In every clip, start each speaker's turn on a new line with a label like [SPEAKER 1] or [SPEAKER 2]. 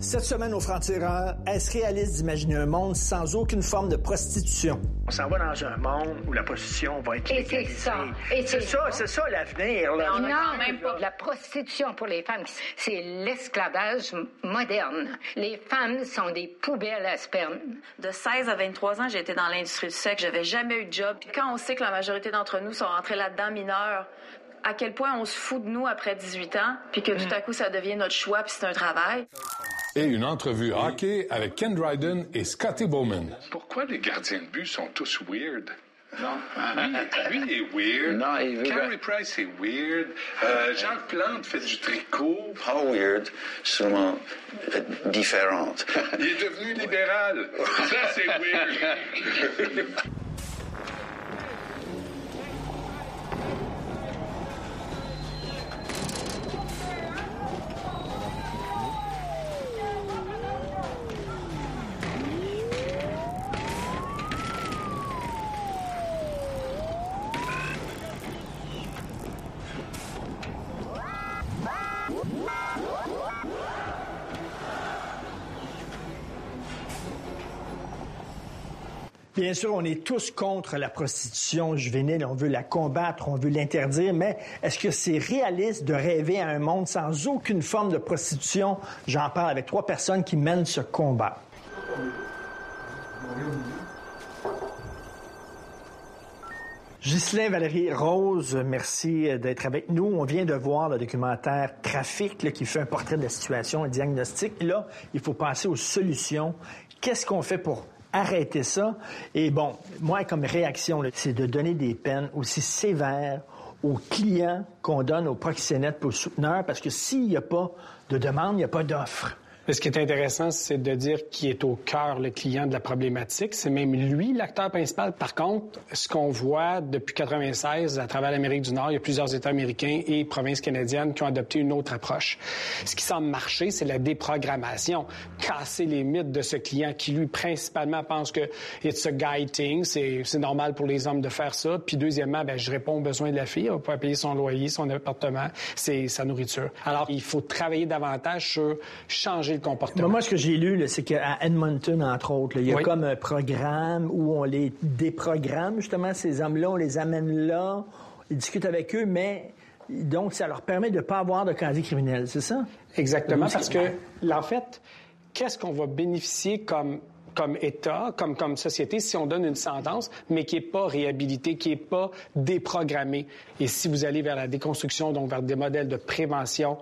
[SPEAKER 1] Cette semaine au Franc-Tireur, est-ce réaliste d'imaginer un monde sans aucune forme de prostitution?
[SPEAKER 2] On s'en va dans un monde où la prostitution va être
[SPEAKER 3] Et c'est ça.
[SPEAKER 2] C'est ça, c'est ça l'avenir. là.
[SPEAKER 3] Non, la prostitution pour les femmes, c'est l'esclavage moderne. Les femmes sont des poubelles à sperme.
[SPEAKER 4] De 16 à 23 ans, j'ai été dans l'industrie du sexe. J'avais jamais eu de job. Puis quand on sait que la majorité d'entre nous sont rentrés là-dedans mineurs, à quel point on se fout de nous après 18 ans, puis que tout à coup ça devient notre choix, puis c'est un travail.
[SPEAKER 5] Et une entrevue hockey avec Ken Dryden et Scotty Bowman.
[SPEAKER 6] Pourquoi les gardiens de but sont tous weird? Non. Lui, lui, il est weird.
[SPEAKER 7] Non, il veut-
[SPEAKER 6] Carey Price est weird. Euh, Jean Plante fait du tricot.
[SPEAKER 7] Pas weird, seulement euh, différente.
[SPEAKER 6] Il est devenu libéral. Ça, c'est weird.
[SPEAKER 1] Bien sûr, on est tous contre la prostitution juvénile. On veut la combattre, on veut l'interdire, mais est-ce que c'est réaliste de rêver à un monde sans aucune forme de prostitution? J'en parle avec trois personnes qui mènent ce combat. Ghislain Valérie Rose, merci d'être avec nous. On vient de voir le documentaire Trafic qui fait un portrait de la situation, un diagnostic. Là, il faut passer aux solutions. Qu'est-ce qu'on fait pour arrêter ça? Et bon, moi, comme réaction, c'est de donner des peines aussi sévères aux clients qu'on donne aux proxénètes, aux souteneurs, parce que s'il n'y a pas de demande, il n'y a pas d'offre.
[SPEAKER 8] Mais ce qui est intéressant, c'est de dire qui est au cœur le client de la problématique. C'est même lui l'acteur principal. Par contre, ce qu'on voit depuis 96 à travers l'Amérique du Nord, il y a plusieurs États américains et provinces canadiennes qui ont adopté une autre approche. Ce qui semble marcher, c'est la déprogrammation, casser les mythes de ce client qui lui principalement pense que it's a guy thing, c'est normal pour les hommes de faire ça. Puis deuxièmement, ben je réponds aux besoins de la fille, elle va payer son loyer, son appartement, sa nourriture. Alors il faut travailler davantage sur changer le comportement.
[SPEAKER 1] Moi, ce que j'ai lu, c'est qu'à Edmonton, entre autres, là, il y a
[SPEAKER 8] Oui.
[SPEAKER 1] comme un programme où on les déprogramme, justement, ces hommes-là, on les amène là, ils discutent avec eux, mais donc ça leur permet de ne pas avoir de casier criminel, c'est ça?
[SPEAKER 8] Exactement, parce que, en fait, qu'est-ce qu'on va bénéficier comme comme État, comme, comme société, si on donne une sentence, mais qui n'est pas réhabilitée, qui n'est pas déprogrammée. Et si vous allez vers la déconstruction, donc vers des modèles de prévention,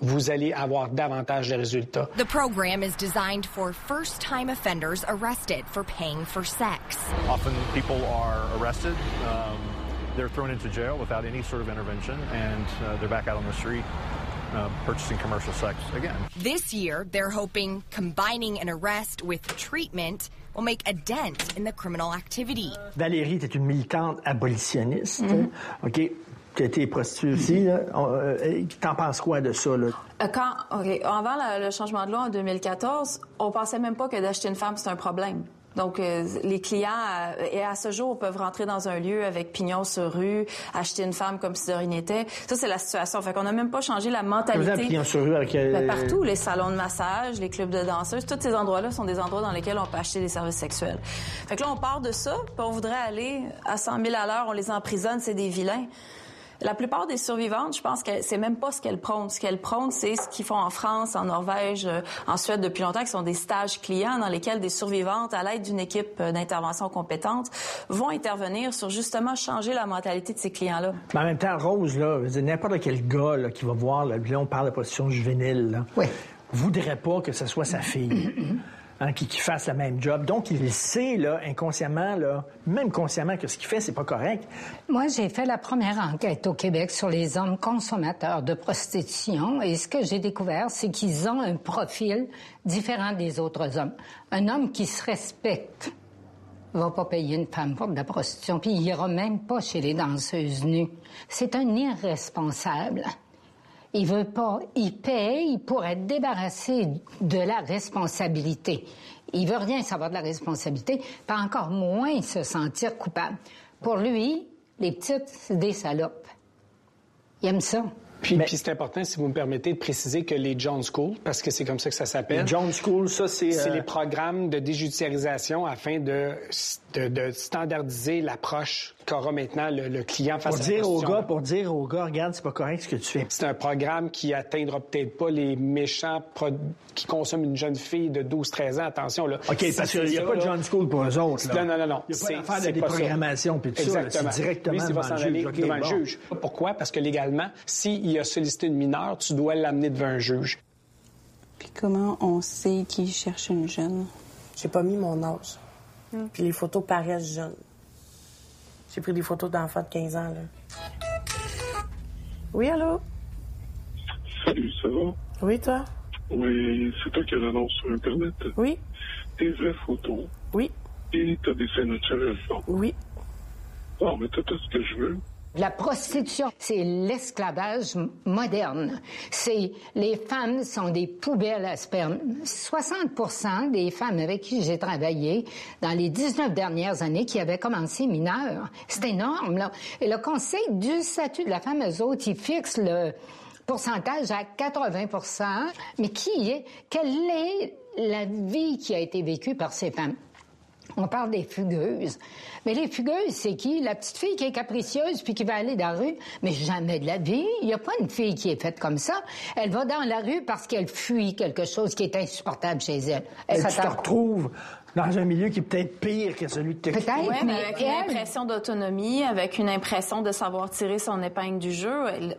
[SPEAKER 8] vous allez avoir davantage de résultats.
[SPEAKER 9] The program is designed for first time offenders arrested for paying for sex.
[SPEAKER 10] Often people are arrested, um, they're thrown into jail without any sort of intervention, and uh, they're back out on the street uh, purchasing commercial sex again.
[SPEAKER 9] This year, they're hoping combining an arrest with treatment will make a dent in the criminal activity.
[SPEAKER 1] Valérie, tu es une militante abolitionniste,
[SPEAKER 4] Mhm.
[SPEAKER 1] OK? Tu as été prostituée aussi, euh, T'en penses quoi de ça, là?
[SPEAKER 4] Euh, Quand, OK, avant le changement de loi en 2014, on pensait même pas que d'acheter une femme, c'est un problème. Donc, euh, les clients, euh, et à ce jour, peuvent rentrer dans un lieu avec pignon sur rue, acheter une femme comme si de rien n'était. Ça, c'est la situation. Fait qu'on n'a même pas changé la mentalité.
[SPEAKER 1] pignon sur rue avec, euh,
[SPEAKER 4] Ben, partout, les salons de massage, les clubs de danseuses, tous ces endroits-là sont des endroits dans lesquels on peut acheter des services sexuels. Fait que là, on part de ça, puis on voudrait aller à 100 000 à l'heure, on les emprisonne, c'est des vilains. La plupart des survivantes, je pense que c'est même pas ce qu'elles prônent. Ce qu'elles prônent, c'est ce qu'ils font en France, en Norvège, euh, en Suède depuis longtemps, qui sont des stages clients dans lesquels des survivantes, à l'aide d'une équipe euh, d'intervention compétente, vont intervenir sur justement changer la mentalité de ces clients-là.
[SPEAKER 1] Mais en même temps, Rose, là, je veux dire, n'importe quel gars là, qui va voir, là, on parle de position juvénile, là, voudrait pas que ce soit sa fille. hein, qui, qui fasse le même job. Donc, il sait, là, inconsciemment, là, même consciemment, que ce qu'il fait, c'est pas correct.
[SPEAKER 11] Moi, j'ai fait la première enquête au Québec sur les hommes consommateurs de prostitution et ce que j'ai découvert, c'est qu'ils ont un profil différent des autres hommes. Un homme qui se respecte va pas payer une femme pour de la prostitution, puis il ira même pas chez les danseuses nues. C'est un irresponsable. Il veut pas, il paye pour être débarrassé de la responsabilité. Il veut rien savoir de la responsabilité, pas encore moins se sentir coupable. Pour lui, les petites, c'est des salopes. Il aime ça.
[SPEAKER 8] Puis, puis c'est important, si vous me permettez, de préciser que les John School, parce que c'est comme ça que ça s'appelle.
[SPEAKER 1] Les John School, ça, c'est...
[SPEAKER 8] C'est
[SPEAKER 1] euh,
[SPEAKER 8] les programmes de déjudiciarisation afin de, de, de standardiser l'approche qu'aura maintenant le, le client face
[SPEAKER 1] Pour
[SPEAKER 8] à la
[SPEAKER 1] dire aux
[SPEAKER 8] prostitution.
[SPEAKER 1] gars, pour dire aux gars, regarde, c'est pas correct ce que tu fais.
[SPEAKER 8] C'est un programme qui atteindra peut-être pas les méchants pro- qui consomment une jeune fille de 12-13 ans. Attention, là.
[SPEAKER 1] OK,
[SPEAKER 8] Si
[SPEAKER 1] parce qu'il n'y a
[SPEAKER 8] ça,
[SPEAKER 1] pas de John School pour eux autres. Là.
[SPEAKER 8] Non, non, non, non.
[SPEAKER 1] Il n'y a
[SPEAKER 8] C'est-
[SPEAKER 1] pas d'affaire de
[SPEAKER 8] ça.
[SPEAKER 1] déprogrammation puis tout ça. là.
[SPEAKER 8] Exactement.
[SPEAKER 1] C'est directement
[SPEAKER 8] Lui,
[SPEAKER 1] devant le juge.
[SPEAKER 8] Devant le juge. Pourquoi? Parce que légalement, s'il a sollicité une mineure, tu dois l'amener devant un juge.
[SPEAKER 12] Puis comment on sait qu'il cherche une jeune?
[SPEAKER 13] J'ai pas mis mon âge. Puis les photos paraissent jeunes. J'ai pris des photos d'enfants de 15 ans, là. Oui, allô?
[SPEAKER 14] Salut, ça va?
[SPEAKER 13] Oui, toi?
[SPEAKER 14] Oui, c'est toi qui as l'annonce sur Internet.
[SPEAKER 13] Oui.
[SPEAKER 14] Tes vraies photos.
[SPEAKER 13] Oui.
[SPEAKER 14] Et t'as des scènes naturelles.
[SPEAKER 13] Oui.
[SPEAKER 14] Bon, mais t'as tout ce que je veux.
[SPEAKER 11] La prostitution, c'est l'esclavage moderne. C'est les femmes sont des poubelles à sperme. 60% des femmes avec qui j'ai travaillé dans les 19 dernières années qui avaient commencé mineures. C'est énorme. Et le Conseil du statut de la femme, eux autres, ils le pourcentage à 80% Mais qui est, quelle est la vie qui a été vécue par ces femmes? On parle des fugueuses. Mais les fugueuses, c'est qui? La petite fille qui est capricieuse puis qui va aller dans la rue. Mais jamais de la vie. Il n'y a pas une fille qui est faite comme ça. Elle va dans la rue parce qu'elle fuit quelque chose qui est insupportable chez elle.
[SPEAKER 1] Et
[SPEAKER 11] Elle
[SPEAKER 1] tu te retrouves dans un milieu qui est peut-être pire que celui de Texas.
[SPEAKER 11] Peut-être,
[SPEAKER 4] Oui,
[SPEAKER 11] mais
[SPEAKER 4] mais avec une
[SPEAKER 11] elle-
[SPEAKER 4] impression d'autonomie, avec une impression de savoir tirer son épingle du jeu.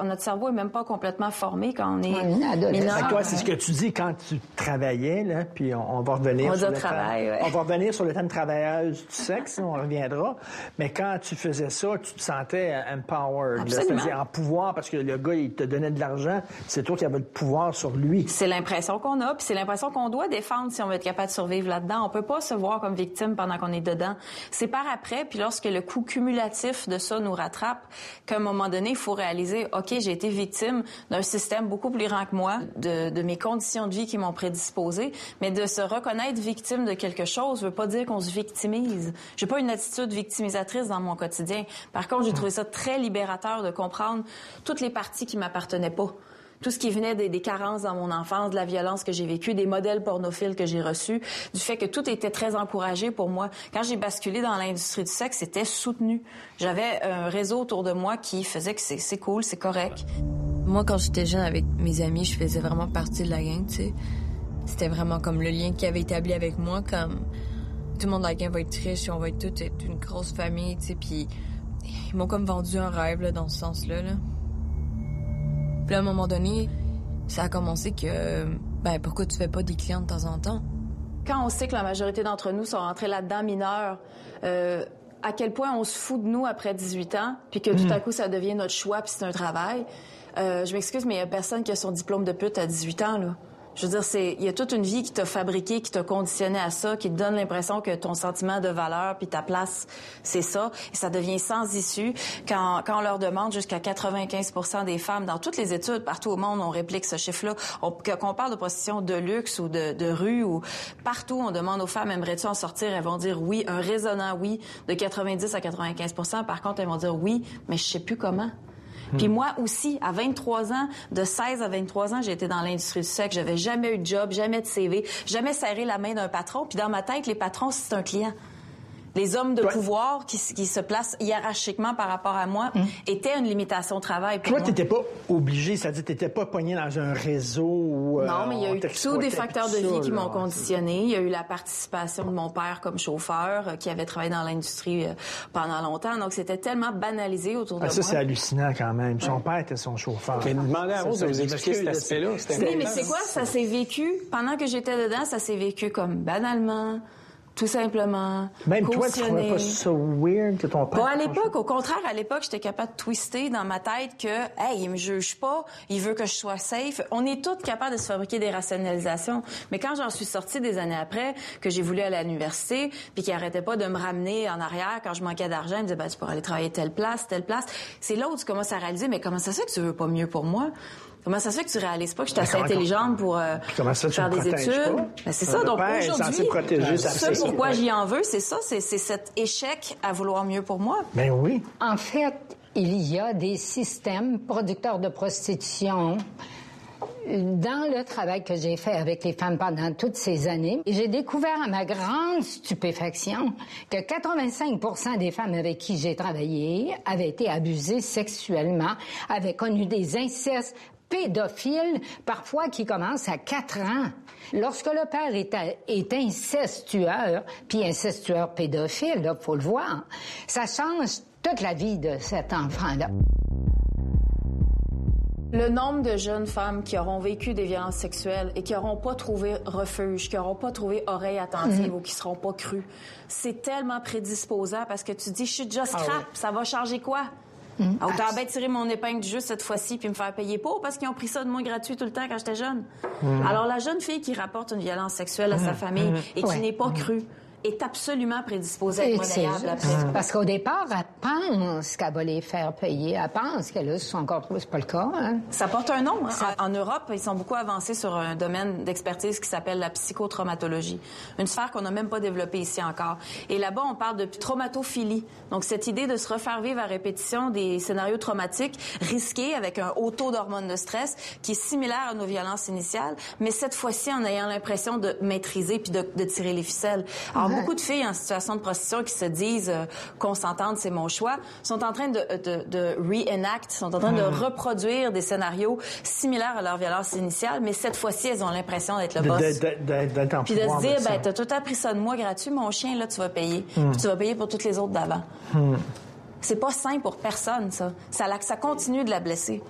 [SPEAKER 4] Notre cerveau est même pas complètement formé quand on est
[SPEAKER 11] une
[SPEAKER 4] mineur.
[SPEAKER 1] Toi, c'est ce que tu dis quand tu travaillais, là, puis on, on va revenir
[SPEAKER 4] On
[SPEAKER 1] sur le
[SPEAKER 4] travail,
[SPEAKER 1] thème-
[SPEAKER 4] ouais.
[SPEAKER 1] On va revenir sur le thème travailleuse du sexe, on reviendra. Mais quand tu faisais ça, tu te sentais empowered, c'est-à-dire en pouvoir, parce que le gars, il te donnait de l'argent, c'est toi qui avais le pouvoir sur lui.
[SPEAKER 4] C'est l'impression qu'on a, puis c'est l'impression qu'on doit défendre si on veut être capable de survivre là-dedans. On peut pas se voir comme victime pendant qu'on est dedans. C'est par après, puis lorsque le coût cumulatif de ça nous rattrape, qu'à un moment donné, il faut réaliser, OK, j'ai été victime d'un système beaucoup plus grand que moi, de, mes conditions de vie qui m'ont prédisposé, mais de se reconnaître victime de quelque chose veut pas dire qu'on se victimise. J'ai pas une attitude victimisatrice dans mon quotidien. Par contre, j'ai trouvé ça très libérateur de comprendre toutes les parties qui m'appartenaient pas tout ce qui venait des, carences dans mon enfance, de la violence que j'ai vécue, des modèles pornophiles que j'ai reçus, du fait que tout était très encouragé pour moi. Quand j'ai basculé dans l'industrie du sexe, c'était soutenu. J'avais un réseau autour de moi qui faisait que c'est cool, c'est correct.
[SPEAKER 15] Moi, quand j'étais jeune avec mes amis, je faisais vraiment partie de la gang, tu sais. C'était vraiment comme le lien qui avait établi avec moi, comme tout le monde de la gang va être riche, on va être toute une grosse famille, tu sais, puis ils m'ont comme vendu un rêve, dans ce sens-là, là. Puis à un moment donné, ça a commencé que, ben, pourquoi tu fais pas des clients de temps en temps?
[SPEAKER 4] Quand on sait que la majorité d'entre nous sont rentrés là-dedans mineurs, euh, à quel point on se fout de nous après 18 ans, puis que tout à coup ça devient notre choix, puis c'est un travail. Euh, je m'excuse, mais il y a personne qui a son diplôme de pute à 18 ans, là. Je veux dire, c'est, il y a toute une vie qui t'a fabriqué, qui t'a conditionné à ça, qui te donne l'impression que ton sentiment de valeur puis ta place, c'est ça. Et ça devient sans issue quand, quand on leur demande jusqu'à 95 des femmes dans toutes les études partout au monde, on réplique ce chiffre-là. Qu'on parle de prostitution de luxe ou de, rue ou partout, on demande aux femmes, aimerais-tu en sortir? Elles vont dire oui, un résonnant oui, de 90 à 95% Par contre, elles vont dire oui, mais je sais plus comment. Puis moi aussi, à 23 ans, de 16 à 23 ans, j'ai été dans l'industrie du sexe. J'avais jamais eu de job, jamais de CV, jamais serré la main d'un patron. Puis dans ma tête, les patrons, c'est un client. Les hommes de pouvoir qui, se placent hiérarchiquement par rapport à moi étaient une limitation au travail pour
[SPEAKER 1] Toi,
[SPEAKER 4] moi.
[SPEAKER 1] t'étais pas obligé, c'est-à-dire t'étais pas pogné dans un réseau où... euh,
[SPEAKER 4] Non, mais il y a eu tous des facteurs de vie
[SPEAKER 1] ça,
[SPEAKER 4] qui m'ont conditionné. Il y a eu la participation de mon père comme chauffeur, euh, qui avait travaillé dans l'industrie euh, pendant longtemps. Donc, c'était tellement banalisé autour de
[SPEAKER 1] Ah, ça,
[SPEAKER 4] moi.
[SPEAKER 1] c'est hallucinant quand même. Son père était son chauffeur.
[SPEAKER 8] Mais demandez à
[SPEAKER 1] Ça,
[SPEAKER 8] Rose
[SPEAKER 1] ça,
[SPEAKER 8] de vous expliquer cet aspect-là.
[SPEAKER 4] Oui, mais c'est quoi? Ça s'est vécu, pendant que j'étais dedans, ça s'est vécu comme banalement, tout simplement,
[SPEAKER 1] Même toi, tu trouvais pas ça weird que ton père...
[SPEAKER 4] Pas à l'époque. Au contraire, à l'époque, j'étais capable de twister dans ma tête que, hey, il me juge pas, il veut que je sois safe. On est toutes capables de se fabriquer des rationalisations. Mais quand j'en suis sortie des années après, que j'ai voulu aller à l'université, puis qu'il arrêtait pas de me ramener en arrière quand je manquais d'argent, il me disait, ben, tu pourrais aller travailler telle place, telle place. C'est là où tu commences à réaliser, mais comment ça se fait que tu veux pas mieux pour moi? Comment ça se fait que tu réalises pas que je suis assez
[SPEAKER 1] comment-
[SPEAKER 4] intelligente pour euh,
[SPEAKER 1] comment ça,
[SPEAKER 4] faire des études? Ben, c'est ça. Donc aujourd'hui,
[SPEAKER 1] protéger
[SPEAKER 4] ce
[SPEAKER 1] fille.
[SPEAKER 4] pourquoi
[SPEAKER 1] Ouais.
[SPEAKER 4] j'y en veux, c'est ça, c'est c'est cet échec à vouloir mieux pour moi.
[SPEAKER 1] Ben oui.
[SPEAKER 11] En fait, il y a des systèmes producteurs de prostitution dans le travail que j'ai fait avec les femmes pendant toutes ces années, j'ai découvert à ma grande stupéfaction que 85% des femmes avec qui j'ai travaillé avaient été abusées sexuellement, avaient connu des incestes pédophiles, parfois qui commencent à 4 ans. Lorsque le père est, est incestueur, puis incestueur pédophile, il faut le voir, ça change toute la vie de cet enfant-là.
[SPEAKER 4] Le nombre de jeunes femmes qui auront vécu des violences sexuelles et qui n'auront pas trouvé refuge, qui n'auront pas trouvé oreille attentive
[SPEAKER 11] Mhm.
[SPEAKER 4] ou qui seront pas crues, c'est tellement prédisposant parce que tu dis, je suis déjà
[SPEAKER 11] Ah
[SPEAKER 4] scrap,
[SPEAKER 11] oui.
[SPEAKER 4] ça va changer quoi? Ah, Autant bien tirer mon épingle du jeu cette fois-ci puis me faire payer pour parce qu'ils ont pris ça de moi gratuit tout le temps quand j'étais jeune.
[SPEAKER 11] Mhm.
[SPEAKER 4] Alors, la jeune fille qui rapporte une violence sexuelle à sa
[SPEAKER 11] Mhm.
[SPEAKER 4] famille
[SPEAKER 11] Mhm.
[SPEAKER 4] et qui
[SPEAKER 11] Ouais.
[SPEAKER 4] n'est pas crue est absolument prédisposée à être monnayable après.
[SPEAKER 11] Parce qu'au départ, elle pense qu'elle va les faire payer. Elle pense que là, ce sont encore trop. C'est pas le cas. Hein?
[SPEAKER 4] Ça porte un nom. hein. En Europe, ils sont beaucoup avancés sur un domaine d'expertise qui s'appelle la psychotraumatologie, une sphère qu'on n'a même pas développée ici encore. Et là-bas, on parle de traumatophilie. Donc, cette idée de se refaire vivre à répétition des scénarios traumatiques risqués avec un haut taux d'hormones de stress qui est similaire à nos violences initiales, mais cette fois-ci en ayant l'impression de maîtriser puis de, de tirer les ficelles. Alors,
[SPEAKER 11] Ouais.
[SPEAKER 4] Beaucoup de filles en situation de prostitution qui se disent euh, consentantes, c'est mon choix, sont en train de, de, de reenact, sont en train de
[SPEAKER 1] Mhm.
[SPEAKER 4] reproduire des scénarios similaires à leur violence initiale, mais cette fois-ci, elles ont l'impression d'être le boss.
[SPEAKER 1] D'être en
[SPEAKER 4] Puis de se dire, ben, t'as tout appris ça de moi gratuit, mon chien, là, tu vas payer.
[SPEAKER 1] Hmm.
[SPEAKER 4] Puis tu vas payer pour toutes les autres d'avant.
[SPEAKER 1] Hmm.
[SPEAKER 4] C'est pas sain pour personne, ça. Ça continue de la blesser.